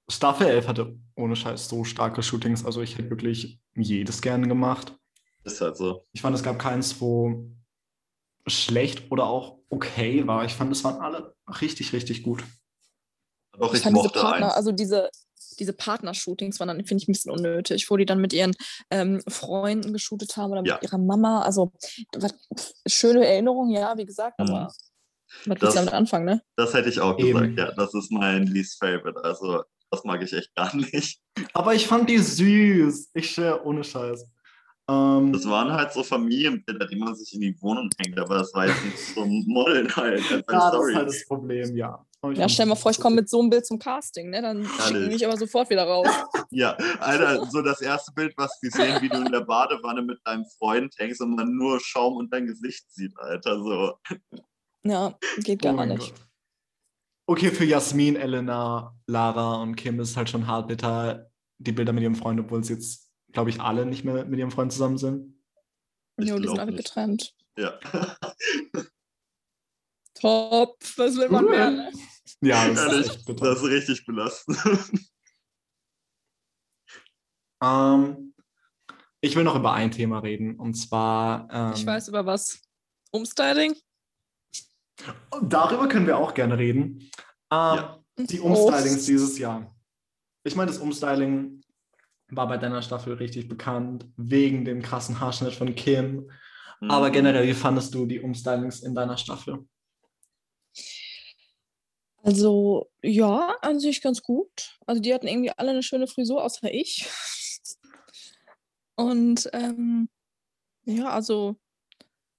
Staffel 11 hatte ohne Scheiß so starke Shootings. Also ich hätte wirklich jedes gerne gemacht. Ist halt so. Ich fand, es gab keins, wo schlecht oder auch okay war. Ich fand, es waren alle richtig, richtig gut. Doch, Ich ich, fand diese mochte Partner, eins. also diese, diese Partner-Shootings waren dann, finde ich, ein bisschen unnötig, wo die dann mit ihren ähm, Freunden geshootet haben oder mit Ja. ihrer Mama. Also was, schöne Erinnerung, ja, wie gesagt, Mhm. aber was willst Das- du damit anfangen, ne? Das hätte ich auch Eben. gesagt, ja. Das ist mein least favorite. Also, das mag ich echt gar nicht. Aber ich fand die süß. Ich schwöre, ohne Scheiß. Ähm, Das waren halt so Familienbilder, die man sich in die Wohnung hängt, aber das war jetzt nicht zum Modeln halt. Ja, das ist halt das Problem, ja. Ja, stell mal vor, ich komme mit so einem Bild zum Casting, ne? Dann schicken die mich aber sofort wieder raus. Ja, Alter, so das erste Bild, was wir sehen, wie du in der Badewanne mit deinem Freund hängst und man nur Schaum und dein Gesicht sieht, Alter. So. Ja, geht Oh gar mein nicht. Gott. Okay, für Jasmin, Elena, Lara und Kim ist es halt schon hart bitter, die Bilder mit ihrem Freund, obwohl sie jetzt, glaube ich, alle nicht mehr mit ihrem Freund zusammen sind. Ich Jo, die sind alle nicht. getrennt. Ja. Top, was will man mehr? Ja, das Ehrlich, ist das ist richtig belastend. Ähm, ich will noch über ein Thema reden und zwar. Ähm, Ich weiß über was. Umstyling? Darüber können wir auch gerne reden. Ähm, Ja. Die Oh. Umstylings dieses Jahr. Ich meine, das Umstyling war bei deiner Staffel richtig bekannt, wegen dem krassen Haarschnitt von Kim. Aber Mhm. generell, wie fandest du die Umstylings in deiner Staffel? Also, ja, an sich ganz gut. Also, die hatten irgendwie alle eine schöne Frisur, außer ich. Und ähm, ja, also,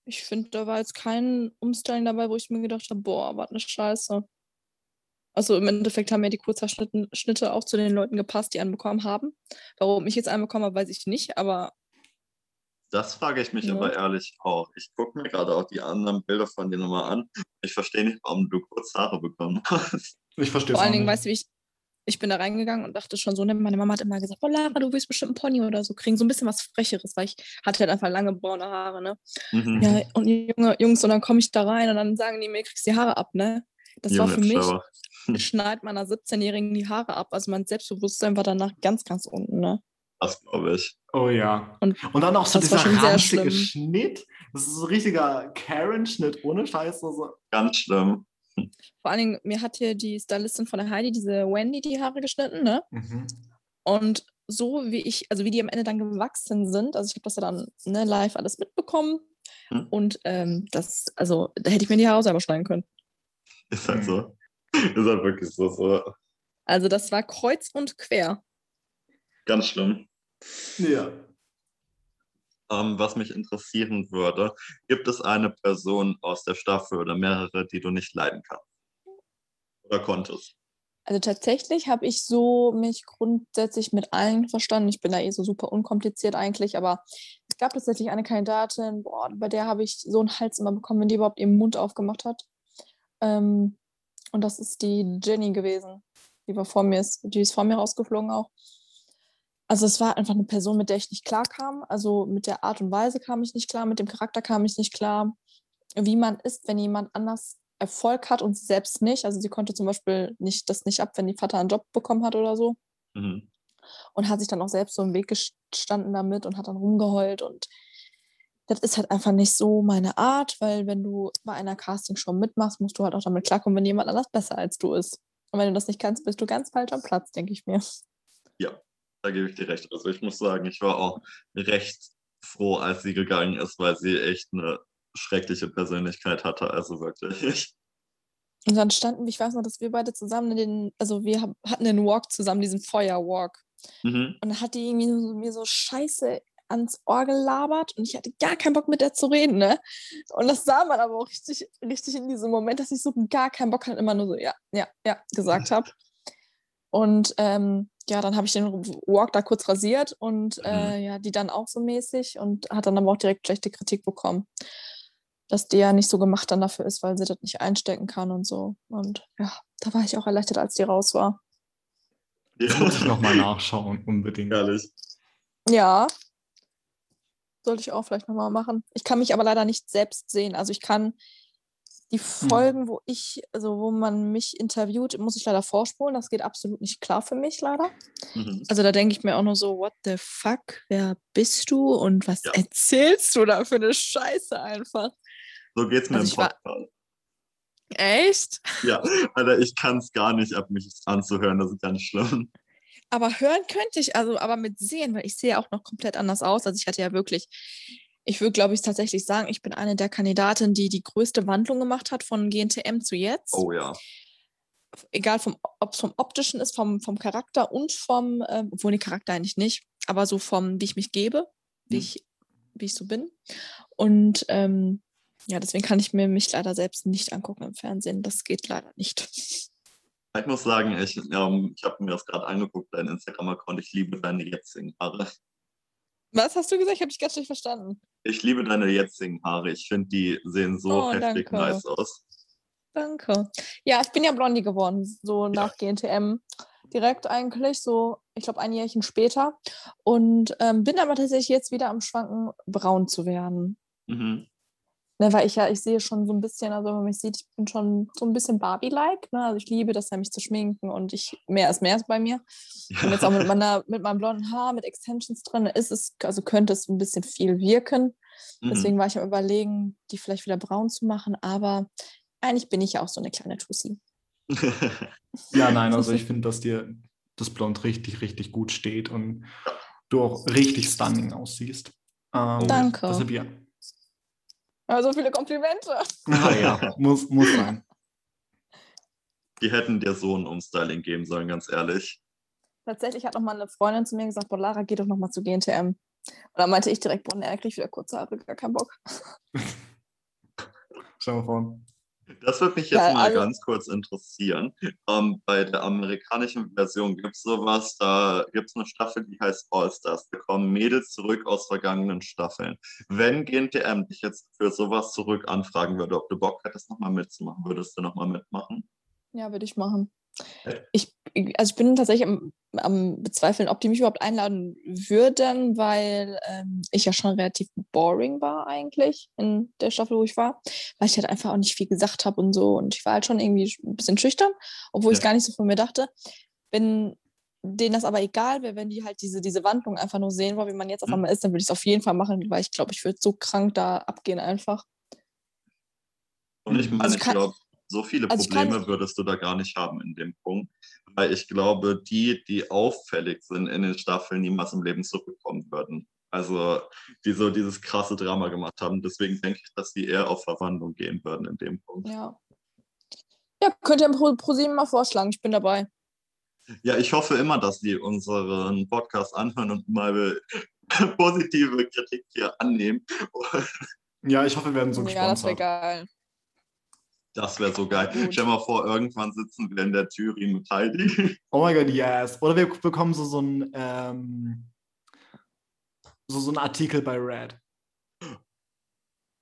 ich finde, da war jetzt kein Umstyling dabei, wo ich mir gedacht habe, boah, was eine Scheiße. Also im Endeffekt haben ja die Kurzhaarschnitte Schnitte auch zu den Leuten gepasst, die einen bekommen haben. Warum ich jetzt einen bekommen habe, weiß ich nicht, aber Das frage ich mich Ja. aber ehrlich auch. Ich gucke mir gerade auch die anderen Bilder von dir nochmal an. Ich verstehe nicht, warum du kurz Haare bekommen hast. Ich verstehe vor allen Dingen, weißt du, wie ich, ich bin da reingegangen und dachte schon so, ne, meine Mama hat immer gesagt, boah, Lara, du willst bestimmt einen Pony oder so kriegen, so ein bisschen was Frecheres, weil ich hatte halt einfach lange braune Haare, ne? Mhm. Ja, und Junge, Jungs, und dann komme ich da rein und dann sagen die mir, kriegst die Haare ab, ne? Das war Junge, für mich, Trevor. Schneid meiner 17-Jährigen die Haare ab. Also mein Selbstbewusstsein war danach ganz, ganz unten, ne? Das glaube ich. Oh ja. Und Und dann auch so dieser ranzige. Schnitt. Das ist so ein richtiger Karen-Schnitt ohne Scheiße. So. Ganz schlimm. vor allen Dingen, mir hat hier die Stylistin von der Heidi, diese Wendy, die Haare geschnitten, ne? Mhm. Und so wie ich, also wie die am Ende dann gewachsen sind, also ich habe das ja dann ne, live alles mitbekommen. Hm. Und ähm, das, also da hätte ich mir die Haare selber schneiden können. Ist halt Mhm. so. Ist halt wirklich so. so. Also das war kreuz und quer. Ganz schlimm. Ja. Ähm, was mich interessieren würde, gibt es eine Person aus der Staffel oder mehrere, die du nicht leiden kannst? Oder konntest? Also tatsächlich habe ich so mich grundsätzlich mit allen verstanden. Ich bin da eh so super unkompliziert eigentlich, aber es gab tatsächlich eine Kandidatin, boah, bei der habe ich so einen Hals immer bekommen, wenn die überhaupt ihren Mund aufgemacht hat. Ähm, und das ist die Jenny gewesen. Die war vor mir, ist, die ist vor mir rausgeflogen auch. Also es war einfach eine Person, mit der ich nicht klar kam. Also mit der Art und Weise kam ich nicht klar, mit dem Charakter kam ich nicht klar. Wie man ist, wenn jemand anders Erfolg hat und sie selbst nicht. Also sie konnte zum Beispiel nicht das nicht ab, wenn die Vater einen Job bekommen hat oder so. Mhm. Und hat sich dann auch selbst so im Weg gestanden damit und hat dann rumgeheult. Und das ist halt einfach nicht so meine Art, weil wenn du bei einer Castingshow mitmachst, musst du halt auch damit klarkommen, wenn jemand anders besser als du ist. Und wenn du das nicht kannst, bist du ganz falsch am Platz, denke ich mir. Ja, da gebe ich dir recht. Also ich muss sagen, ich war auch recht froh, als sie gegangen ist, weil sie echt eine schreckliche Persönlichkeit hatte. Also wirklich. Und dann standen, ich weiß noch, dass wir beide zusammen in den, also wir hatten den Walk zusammen, diesen Feuerwalk. Mhm. Und dann hat die irgendwie so, mir so scheiße ans Ohr gelabert und ich hatte gar keinen Bock mit der zu reden, ne? Und das sah man aber auch richtig, richtig in diesem Moment, dass ich so gar keinen Bock hatte, immer nur so, ja, ja, ja, gesagt habe. Und ähm, ja, dann habe ich den Walk da kurz rasiert und äh, ja, die dann auch so mäßig und hat dann aber auch direkt schlechte Kritik bekommen. Dass die ja nicht so gemacht dann dafür ist, weil sie das nicht einstecken kann und so. Und ja, da war ich auch erleichtert, als die raus war. Das muss ich nochmal nachschauen, unbedingt. Ehrlich. Ja. Sollte ich auch vielleicht nochmal machen. Ich kann mich aber leider nicht selbst sehen. Also ich kann die Folgen, wo ich, also wo man mich interviewt, muss ich leider vorspulen. Das geht absolut nicht klar für mich, leider. Mhm. Also da denke ich mir auch nur so, what the fuck, wer bist du und was Ja. erzählst du da für eine Scheiße einfach? So geht's mir Also im war- Podcast. Echt? Ja, Alter, ich kann es gar nicht ab, mich anzuhören. Das ist ganz schlimm. Aber hören könnte ich, also aber mit sehen, weil ich sehe auch noch komplett anders aus. Also ich hatte ja wirklich, ich würde glaube ich tatsächlich sagen, ich bin eine der Kandidatinnen, die die größte Wandlung gemacht hat von GNTM zu jetzt. Oh ja. Egal, vom, ob es vom optischen ist, vom, vom Charakter und vom, ähm, obwohl die Charakter eigentlich nicht, aber so vom, wie ich mich gebe, wie, Mhm. ich, wie ich so bin. Und ähm, ja, deswegen kann ich mir mich leider selbst nicht angucken im Fernsehen. Das geht leider nicht. Ich muss sagen, ich, ähm, ich habe mir das gerade angeguckt, dein Instagram-Account. Ich liebe deine jetzigen Haare. Was hast du gesagt? Ich habe dich ganz schlecht verstanden. Ich liebe deine jetzigen Haare. Ich finde, die sehen so Oh, heftig danke. nice aus. Danke. Ja, ich bin ja Blondie geworden, so nach GNTM. Direkt eigentlich, so, ich glaube, ein Jährchen später. Und ähm, bin aber tatsächlich jetzt wieder am Schwanken, braun zu werden. Mhm. Ne, weil ich ja, ich sehe schon so ein bisschen, also wenn man mich sieht, ich bin schon so ein bisschen Barbie-like. Ne? Also ich liebe das ja, mich zu schminken und ich, mehr ist mehr ist bei mir. Und jetzt auch mit, meiner, mit meinem blonden Haar, mit Extensions drin, ist es, also könnte es ein bisschen viel wirken. Mhm. Deswegen war ich am überlegen, die vielleicht wieder braun zu machen, aber eigentlich bin ich ja auch so eine kleine Tussi. Ja, nein, also ich finde, dass dir das Blond richtig, richtig gut steht und du auch richtig stunning aussiehst. Ähm, Danke. Deshalb ja. Also viele Komplimente. Ah, ja, muss, muss sein. Die hätten dir so ein Umstyling geben sollen, ganz ehrlich. Tatsächlich hat noch mal eine Freundin zu mir gesagt, boah, Lara, geh doch noch mal zu GNTM. Und dann meinte ich direkt, boah, ne, krieg ich wieder kurze Haare, gar keinen Bock. Schau mal vor. Das würde mich jetzt Ja, mal also- ganz kurz interessieren. Ähm, bei der amerikanischen Version gibt es sowas, da gibt es eine Staffel, die heißt All-Stars. Da kommen Mädels zurück aus vergangenen Staffeln. Wenn GNTM dich jetzt für sowas zurück anfragen würde, ob du Bock hättest, nochmal mitzumachen, würdest du nochmal mitmachen? Ja, würde ich machen. Ich, also ich bin tatsächlich am, am Bezweifeln, ob die mich überhaupt einladen würden, weil ähm, ich ja schon relativ boring war eigentlich in der Staffel, wo ich war, weil ich halt einfach auch nicht viel gesagt habe und so und ich war halt schon irgendwie ein bisschen schüchtern, obwohl ich Ja. gar nicht so von mir dachte. Wenn denen das aber egal wäre, wenn die halt diese, diese Wandlung einfach nur sehen wollen, wie man jetzt auf Mhm. einmal ist, dann würde ich es auf jeden Fall machen, weil ich glaube, ich würde so krank da abgehen einfach. Und ich meine, Also ich glaube, so viele also Probleme würdest du da gar nicht haben in dem Punkt. Weil ich glaube, die, die auffällig sind in den Staffeln, niemals im Leben zurückkommen würden. Also, die so dieses krasse Drama gemacht haben. Deswegen denke ich, dass die eher auf Verwandlung gehen würden in dem Punkt. Ja. Ja, könnt ihr pro, pro sieben mal vorschlagen, ich bin dabei. Ja, ich hoffe immer, dass die unseren Podcast anhören und mal positive Kritik hier annehmen. Ja, ich hoffe, wir werden so ja, das wäre geil. Das wäre so geil. Gut. Stell mal vor, irgendwann sitzen wir in der Jury mit Heidi. Oh mein Gott, yes. Oder wir bekommen so, so ein, ähm, so, so ein Artikel bei Red.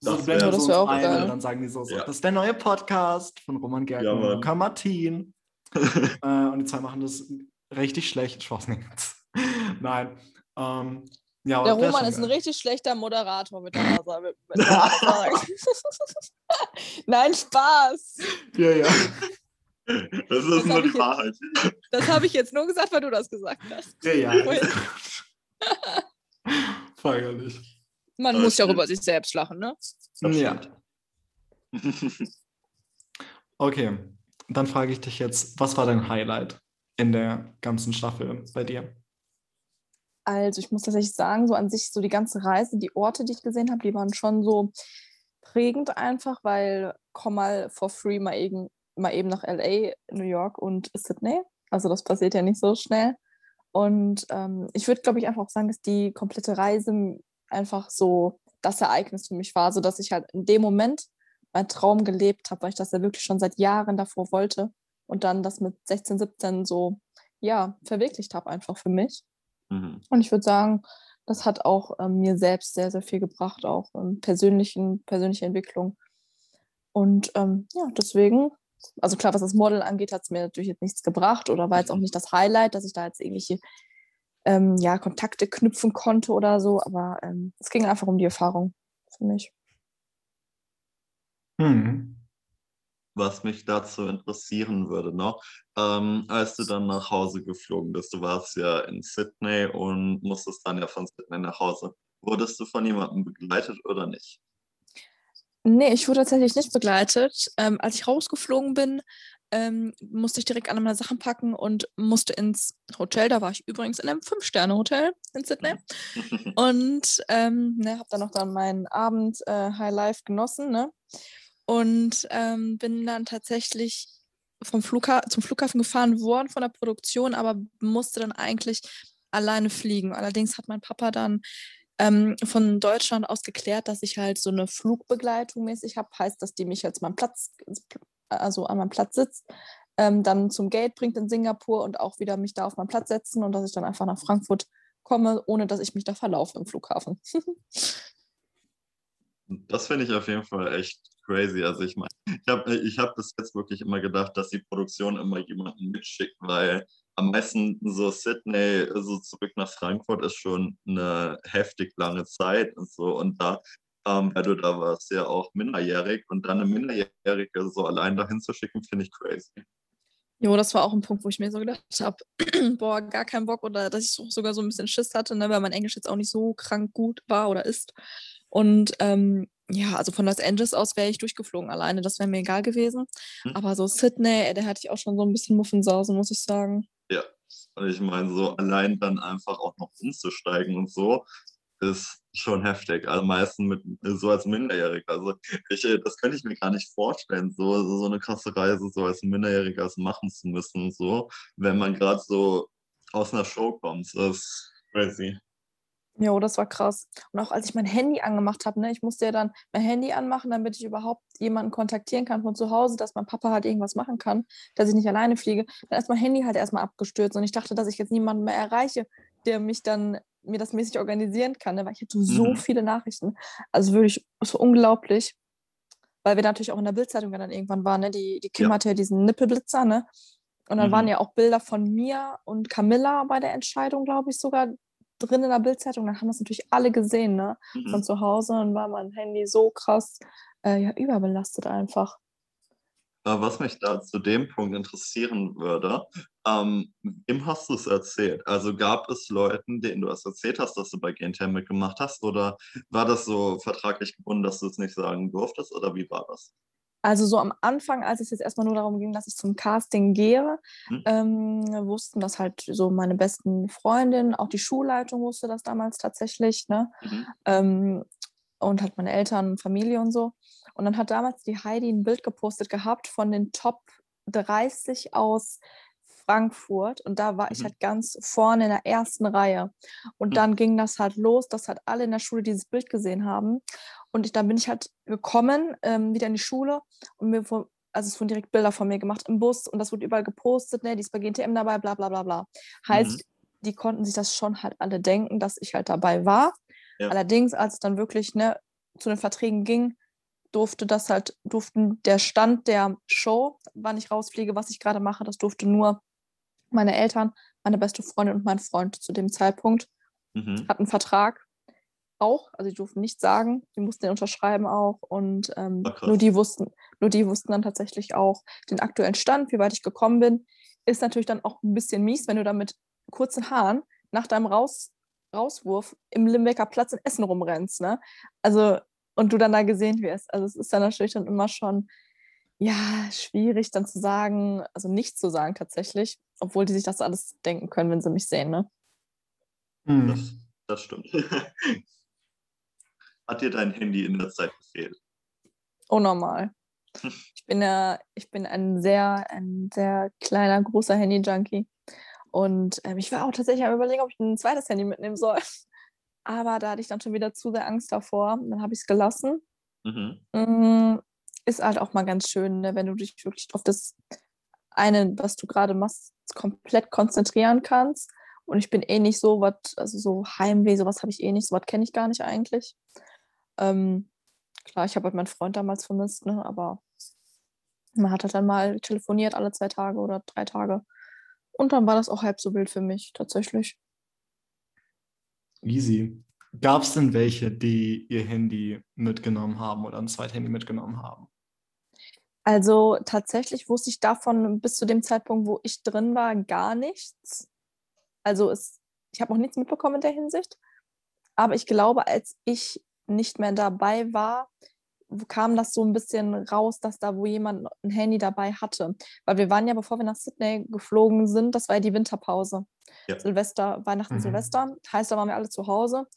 So, Das die wär- blenden das so wär auch ein geil. und dann sagen die so, so Ja. das ist der neue Podcast von Roman Gerken Ja, und. Luca Martin. äh, und die zwei machen das richtig schlecht. Spaß nichts. Nein. Ähm, ja, Der Roman ist ein geil. richtig schlechter Moderator mit der Nase. Mit, mit der Nase. Nein, Spaß. Ja, ja. Das ist hab nur die jetzt- Wahrheit. Das habe ich jetzt nur gesagt, weil du das gesagt hast. Ja, ja. Feierlich. Man Das muss ja über sich selbst lachen, ne? Das Ja. Okay, dann frage ich dich jetzt, was war dein Highlight in der ganzen Staffel bei dir? Also ich muss tatsächlich sagen, so an sich, so die ganze Reise, die Orte, die ich gesehen habe, die waren schon so prägend einfach, weil komm mal for free mal eben, mal eben nach LA, New York und Sydney. Also das passiert ja nicht so schnell. Und ähm, ich würde, glaube ich, einfach auch sagen, dass die komplette Reise einfach so das Ereignis für mich war, so dass ich halt in dem Moment meinen Traum gelebt habe, weil ich das ja wirklich schon seit Jahren davor wollte und dann das mit 16, 17 so, ja, verwirklicht habe einfach für mich. Mhm. Und ich würde sagen, das hat auch ähm, mir selbst sehr, sehr viel gebracht, auch ähm, persönlichen, persönliche Entwicklung. Und ähm, ja, deswegen, also klar, was das Model angeht, hat es mir natürlich jetzt nichts gebracht oder war jetzt auch nicht das Highlight, dass ich da jetzt irgendwelche ähm, ja, Kontakte knüpfen konnte oder so, aber ähm, es ging einfach um die Erfahrung für mich. Hm. Was mich dazu interessieren würde noch, ähm, als du dann nach Hause geflogen bist, du warst ja in Sydney und musstest dann ja von Sydney nach Hause. Wurdest du von jemandem begleitet oder nicht? Nee, ich wurde tatsächlich nicht begleitet. Ähm, als ich rausgeflogen bin, ähm, musste ich direkt alle meine Sachen packen und musste ins Hotel. Da war ich übrigens in einem Fünf-Sterne-Hotel in Sydney. Und ähm, ne, habe dann noch dann meinen Abend äh, High Life genossen. Ne? Und ähm, bin dann tatsächlich vom Flugha zum Flughafen gefahren worden von der Produktion, aber musste dann eigentlich alleine fliegen. Allerdings hat mein Papa dann ähm, von Deutschland aus geklärt, dass ich halt so eine Flugbegleitung mäßig habe. Heißt, dass die mich jetzt meinem Platz, also an meinem Platz sitzt, ähm, dann zum Gate bringt in Singapur und auch wieder mich da auf meinen Platz setzen und dass ich dann einfach nach Frankfurt komme, ohne dass ich mich da verlaufe im Flughafen. Das finde ich auf jeden Fall echt crazy. Also ich meine, ich habe ich hab bis jetzt wirklich immer gedacht, dass die Produktion immer jemanden mitschickt, weil am meisten so Sydney, so zurück nach Frankfurt ist schon eine heftig lange Zeit und so. Und da, ähm, weil du da warst, ja auch minderjährig und dann eine Minderjährige so allein dahin zu schicken, finde ich crazy. Jo, das war auch ein Punkt, wo ich mir so gedacht habe, boah, gar keinen Bock oder dass ich so, sogar so ein bisschen Schiss hatte, ne, weil mein Englisch jetzt auch nicht so krank gut war oder ist. Und ähm, ja, also von Los Angeles aus wäre ich durchgeflogen alleine, das wäre mir egal gewesen. Hm. Aber so Sydney, ey, da hatte ich auch schon so ein bisschen Muffensausen, muss ich sagen. Und ich meine, so allein dann einfach auch noch umzusteigen und so ist schon heftig. Also meistens mit so als Minderjähriger. Also ich, äh, das könnte ich mir gar nicht vorstellen, so, so eine krasse Reise so als Minderjähriger machen zu müssen, so, wenn man gerade so aus einer Show kommt. Das ist crazy. Jo, das war krass. Und auch als ich mein Handy angemacht habe, ne, ich musste ja dann mein Handy anmachen, damit ich überhaupt jemanden kontaktieren kann von zu Hause, dass mein Papa halt irgendwas machen kann, dass ich nicht alleine fliege. Dann ist mein Handy halt erstmal abgestürzt und ich dachte, dass ich jetzt niemanden mehr erreiche, der mich dann mir das mäßig organisieren kann, ne, weil ich hatte so Mhm. viele Nachrichten. Also wirklich so unglaublich. Weil wir natürlich auch in der Bildzeitung dann irgendwann waren, ne? Die, die Kim Ja. hatte ja diesen Nippelblitzer, ne? Und dann waren Mhm. ja auch Bilder von mir und Camilla bei der Entscheidung, glaube ich, sogar drin in der Bildzeitung. Dann haben das natürlich alle gesehen, ne? Von Mhm. zu Hause und war mein Handy so krass äh, ja, überbelastet einfach. Was mich da zu dem Punkt interessieren würde, ähm, wem hast du es erzählt? Also gab es Leuten, denen du es erzählt hast, dass du bei Gentherm mitgemacht hast? Oder war das so vertraglich gebunden, dass du es nicht sagen durftest? Oder wie war das? Also so am Anfang, als es jetzt erstmal nur darum ging, dass ich zum Casting gehe, Hm. ähm, wussten das halt so meine besten Freundinnen, auch die Schulleitung wusste das damals tatsächlich, ne? Mhm. ähm, und halt meine Eltern, Familie und so. Und dann hat damals die Heidi ein Bild gepostet gehabt von den Top 30 aus Frankfurt und da war ich Mhm. halt ganz vorne in der ersten Reihe. Und Mhm. dann ging das halt los, dass halt alle in der Schule dieses Bild gesehen haben. Und ich, dann bin ich halt gekommen, ähm, wieder in die Schule und mir vor, also es wurden direkt Bilder von mir gemacht im Bus und das wurde überall gepostet, ne, die ist bei GNTM dabei, bla bla bla bla. Heißt, die konnten sich das schon halt alle denken, dass ich halt dabei war. Ja. Allerdings, als es dann wirklich ne, zu den Verträgen ging, durfte das halt, durften der Stand der Show, wann ich rausfliege, was ich gerade mache, das durfte nur meine Eltern, meine beste Freundin und mein Freund zu dem Zeitpunkt Mhm. hatten einen Vertrag auch, also die durften nichts sagen, die mussten den unterschreiben auch und ähm, krass. nur die wussten, nur die wussten dann tatsächlich auch den aktuellen Stand, wie weit ich gekommen bin. Ist natürlich dann auch ein bisschen mies, wenn du da mit kurzen Haaren nach deinem Raus Rauswurf im Limbecker Platz in Essen rumrennst, ne? Also, und du dann da gesehen wirst. Also es ist dann natürlich dann immer schon, ja, schwierig dann zu sagen, also nichts zu sagen tatsächlich, obwohl die sich das alles denken können, wenn sie mich sehen, ne? Hm. Das, das stimmt. Hat dir dein Handy in der Zeit gefehlt? unnormal. Ich bin ja, ich bin ein sehr, ein sehr kleiner, großer Handy-Junkie. Und ähm, ich war auch tatsächlich am überlegen, ob ich ein zweites Handy mitnehmen soll. Aber da hatte ich dann schon wieder zu sehr Angst davor. Dann habe ich es gelassen. Mhm. Mm, Ist halt auch mal ganz schön, ne, wenn du dich wirklich auf das eine, was du gerade machst, komplett konzentrieren kannst. Und ich bin eh nicht so was, also so Heimweh, sowas habe ich eh nicht, sowas kenne ich gar nicht eigentlich. Ähm, klar, ich habe halt meinen Freund damals vermisst, ne, aber man hat halt dann mal telefoniert alle zwei Tage oder drei Tage. Und dann war das auch halb so wild für mich, tatsächlich. Easy. Gab es denn welche, die ihr Handy mitgenommen haben oder ein Zweithandy mitgenommen haben? Also tatsächlich wusste ich davon bis zu dem Zeitpunkt, wo ich drin war, gar nichts. Also es, ich habe auch nichts mitbekommen in der Hinsicht. Aber ich glaube, als ich nicht mehr dabei war, kam das so ein bisschen raus, dass da wo jemand ein Handy dabei hatte. Weil wir waren ja, bevor wir nach Sydney geflogen sind, das war ja die Winterpause. Ja. Silvester, Weihnachten, Mhm. Silvester. Heißt, da waren wir alle zu Hause.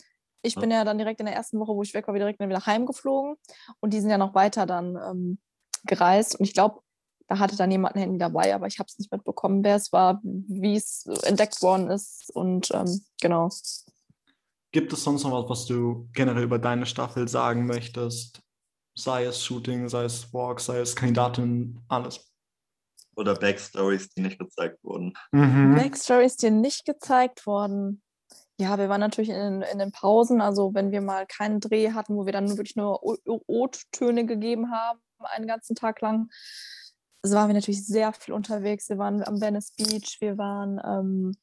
Ich Ja. bin ja dann direkt in der ersten Woche, wo ich weg war, direkt wieder heimgeflogen. Und die sind ja noch weiter dann ähm, gereist. Und ich glaube, da hatte dann jemand ein Handy dabei, aber ich habe es nicht mitbekommen, wer es war, wie es entdeckt worden ist. Und ähm, genau. Gibt es sonst noch was, was du generell über deine Staffel sagen möchtest? Sei es Shooting, sei es Walk, sei es Kandidatin, alles. Oder Backstories, die nicht gezeigt wurden. Mhm. Backstories, die nicht gezeigt worden. Ja, wir waren natürlich in, in den Pausen, also wenn wir mal keinen Dreh hatten, wo wir dann wirklich nur O-Töne gegeben haben, einen ganzen Tag lang, so waren wir natürlich sehr viel unterwegs. Wir waren am Venice Beach, wir waren ähm,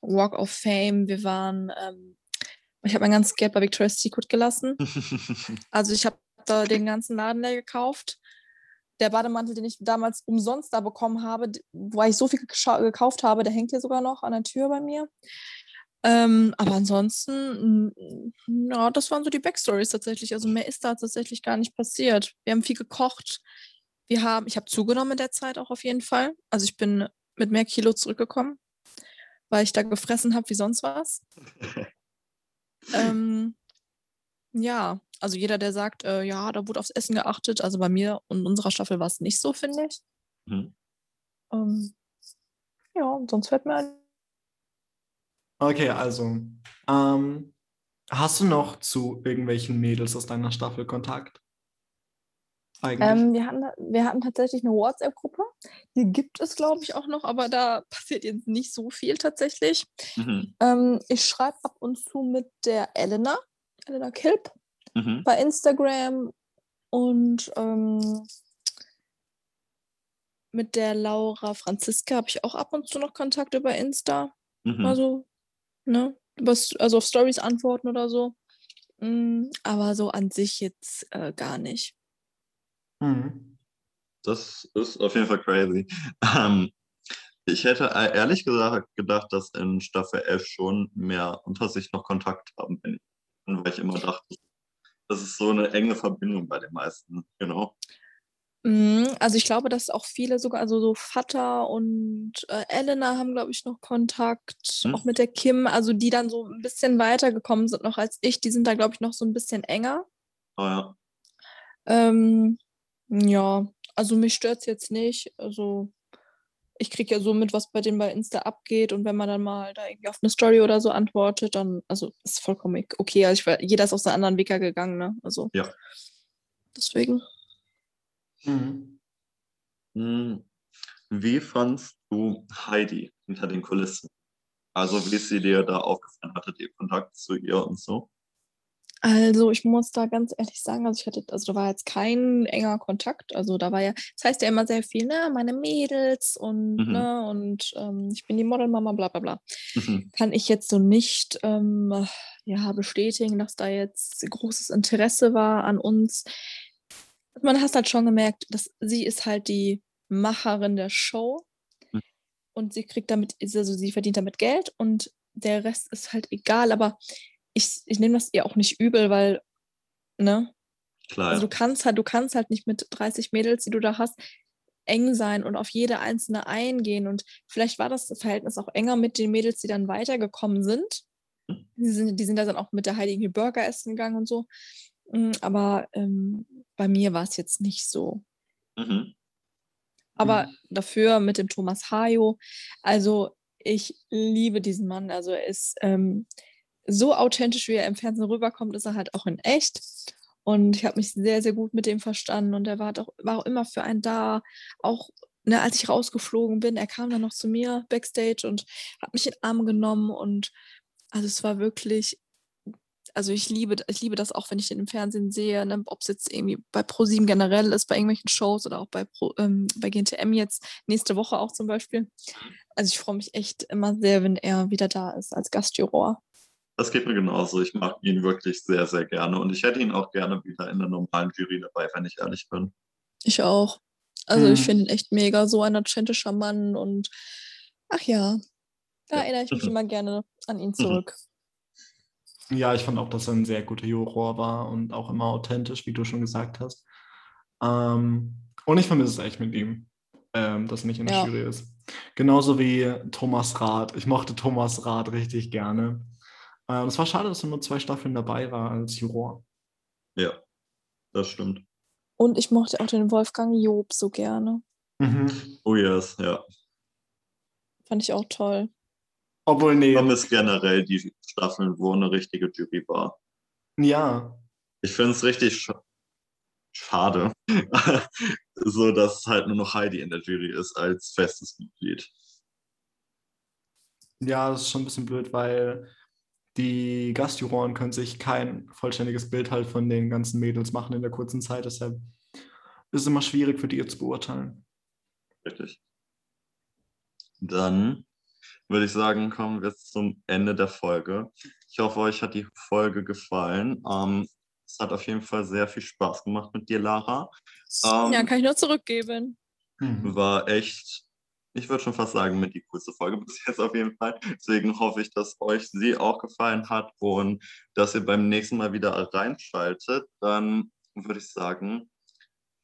Walk of Fame, wir waren, ähm, ich habe mein ganzes Geld bei Victoria's Secret gelassen. Also ich habe da den ganzen Laden leer gekauft. Der Bademantel, den ich damals umsonst da bekommen habe, wo ich so viel gekauft habe, der hängt hier sogar noch an der Tür bei mir. Ähm, aber ansonsten, ja, das waren so die Backstories tatsächlich. Also mehr ist da tatsächlich gar nicht passiert. Wir haben viel gekocht. Wir haben, ich habe zugenommen in der Zeit auch auf jeden Fall. Also ich bin mit mehr Kilo zurückgekommen, weil ich da gefressen habe wie sonst was. Ähm, ja, also jeder, der sagt, äh, ja, da wurde aufs Essen geachtet, also bei mir und unserer Staffel war es nicht so, finde ich. Mhm. Ähm, ja, und sonst fällt mir ein. Okay, also, ähm, hast du noch zu irgendwelchen Mädels aus deiner Staffel Kontakt? Ähm, wir, hatten, wir hatten tatsächlich eine WhatsApp-Gruppe. Die gibt es, glaube ich, auch noch, aber da passiert jetzt nicht so viel tatsächlich. Mhm. Ähm, ich schreibe ab und zu mit der Elena, Elena Kilp, Mhm. bei Instagram und ähm, mit der Laura Franziska habe ich auch ab und zu noch Kontakt über Insta. Mhm. Also, ne, also auf Stories antworten oder so. Mm, aber so an sich jetzt äh, gar nicht. Mhm. Das ist auf jeden Fall crazy. Ähm, ich hätte e- ehrlich gesagt gedacht, dass in Staffel 11 schon mehr unter sich noch Kontakt haben, wenn- weil ich immer dachte, das ist so eine enge Verbindung bei den meisten, genau. Mm, Also ich glaube, dass auch viele sogar, also so Vater und äh, Elena haben, glaube ich, noch Kontakt, Hm. auch mit der Kim, also die dann so ein bisschen weitergekommen sind noch als ich. Die sind da, glaube ich, noch so ein bisschen enger. Aber ja, Ähm, ja, also mich stört es jetzt nicht. Also ich kriege ja so mit, was bei denen bei Insta abgeht und wenn man dann mal da irgendwie auf eine Story oder so antwortet, dann, also ist vollkommen ok- okay. Also ich, war- jeder ist auf seinen anderen Weg ja gegangen, ne? Also Ja. deswegen. Mhm. Hm, Wie fandst du Heidi hinter den Kulissen? Also wie ist sie dir da aufgefallen? Hattet ihr Kontakt zu ihr und so? Also ich muss da ganz ehrlich sagen, also ich hatte, also da war jetzt kein enger Kontakt. Also da war ja, das heißt ja immer sehr viel, ne, meine Mädels und Mhm. ne, und ähm, ich bin die Modelmama, bla bla bla. Mhm. Kann ich jetzt so nicht ähm, ja, bestätigen, dass da jetzt großes Interesse war an uns. Man hat halt schon gemerkt, dass sie ist halt die Macherin der Show Mhm. und sie kriegt damit, also sie verdient damit Geld und der Rest ist halt egal, aber ich, ich nehme das ihr auch nicht übel, weil, ne? Klar. Also du kannst halt, du kannst halt nicht mit 30 Mädels, die du da hast, eng sein und auf jede einzelne eingehen. Und vielleicht war das Verhältnis auch enger mit den Mädels, die dann weitergekommen sind. Die sind, die sind da dann auch mit der Heiligen Burger essen gegangen und so. Mm, Aber ähm, bei mir war es jetzt nicht so. Mhm. Aber Mhm. dafür mit dem Thomas Hayo, also ich liebe diesen Mann. Also er ist ähm, so authentisch, wie er im Fernsehen rüberkommt, ist er halt auch in echt. Und ich habe mich sehr, sehr gut mit dem verstanden. Und er war, auch, war auch immer für einen da. Auch ne, als ich rausgeflogen bin, er kam dann noch zu mir backstage und hat mich in den Arm genommen. Und also es war wirklich, also ich liebe, ich liebe das auch, wenn ich den im Fernsehen sehe, ne, ob es jetzt irgendwie bei ProSieben generell ist, bei irgendwelchen Shows oder auch bei, Pro, ähm, bei GNTM jetzt, nächste Woche auch zum Beispiel. Also ich freue mich echt immer sehr, wenn er wieder da ist als Gastjuror. Das geht mir genauso. Ich mag ihn wirklich sehr, sehr gerne. Und ich hätte ihn auch gerne wieder in der normalen Jury dabei, wenn ich ehrlich bin. Ich auch. Also ich Mhm. finde ihn echt mega, so ein authentischer Mann und ach ja, da Ja. erinnere ich mich immer gerne an ihn zurück. Ja, ich fand auch, dass er ein sehr guter Juror war und auch immer authentisch, wie du schon gesagt hast. Ähm, und ich vermisse es echt mit ihm, ähm, dass er nicht in der Ja. Jury ist. Genauso wie Thomas Rath. Ich mochte Thomas Rath richtig gerne. Ähm, es war schade, dass er nur zwei Staffeln dabei war als Juror. Ja, das stimmt. Und ich mochte auch den Wolfgang Job so gerne. Mhm. Oh yes, ja. Fand ich auch toll. Obwohl, Ich nee, vermisse generell die Staffeln, wo eine richtige Jury war. ja, Ich finde es richtig sch schade, so dass halt nur noch Heidi in der Jury ist als festes Mitglied. ja, das ist schon ein bisschen blöd, weil die Gastjuroren können sich kein vollständiges Bild halt von den ganzen Mädels machen in der kurzen Zeit. Deshalb ist es immer schwierig für die jetzt zu beurteilen. Richtig. Dann würde ich sagen, kommen wir zum Ende der Folge. Ich hoffe, euch hat die Folge gefallen. Ähm, es hat auf jeden Fall sehr viel Spaß gemacht mit dir, Lara. Ähm, Ja, kann ich nur zurückgeben. Mhm. war echt, ich würde schon fast sagen, mit die coolste Folge bis jetzt auf jeden Fall. Deswegen hoffe ich, dass euch sie auch gefallen hat und dass ihr beim nächsten Mal wieder reinschaltet. Dann würde ich sagen,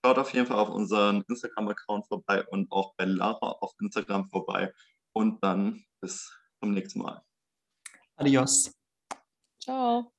schaut auf jeden Fall auf unseren Instagram-Account vorbei und auch bei Lara auf Instagram vorbei. Und dann bis zum nächsten Mal. Adios. Ciao.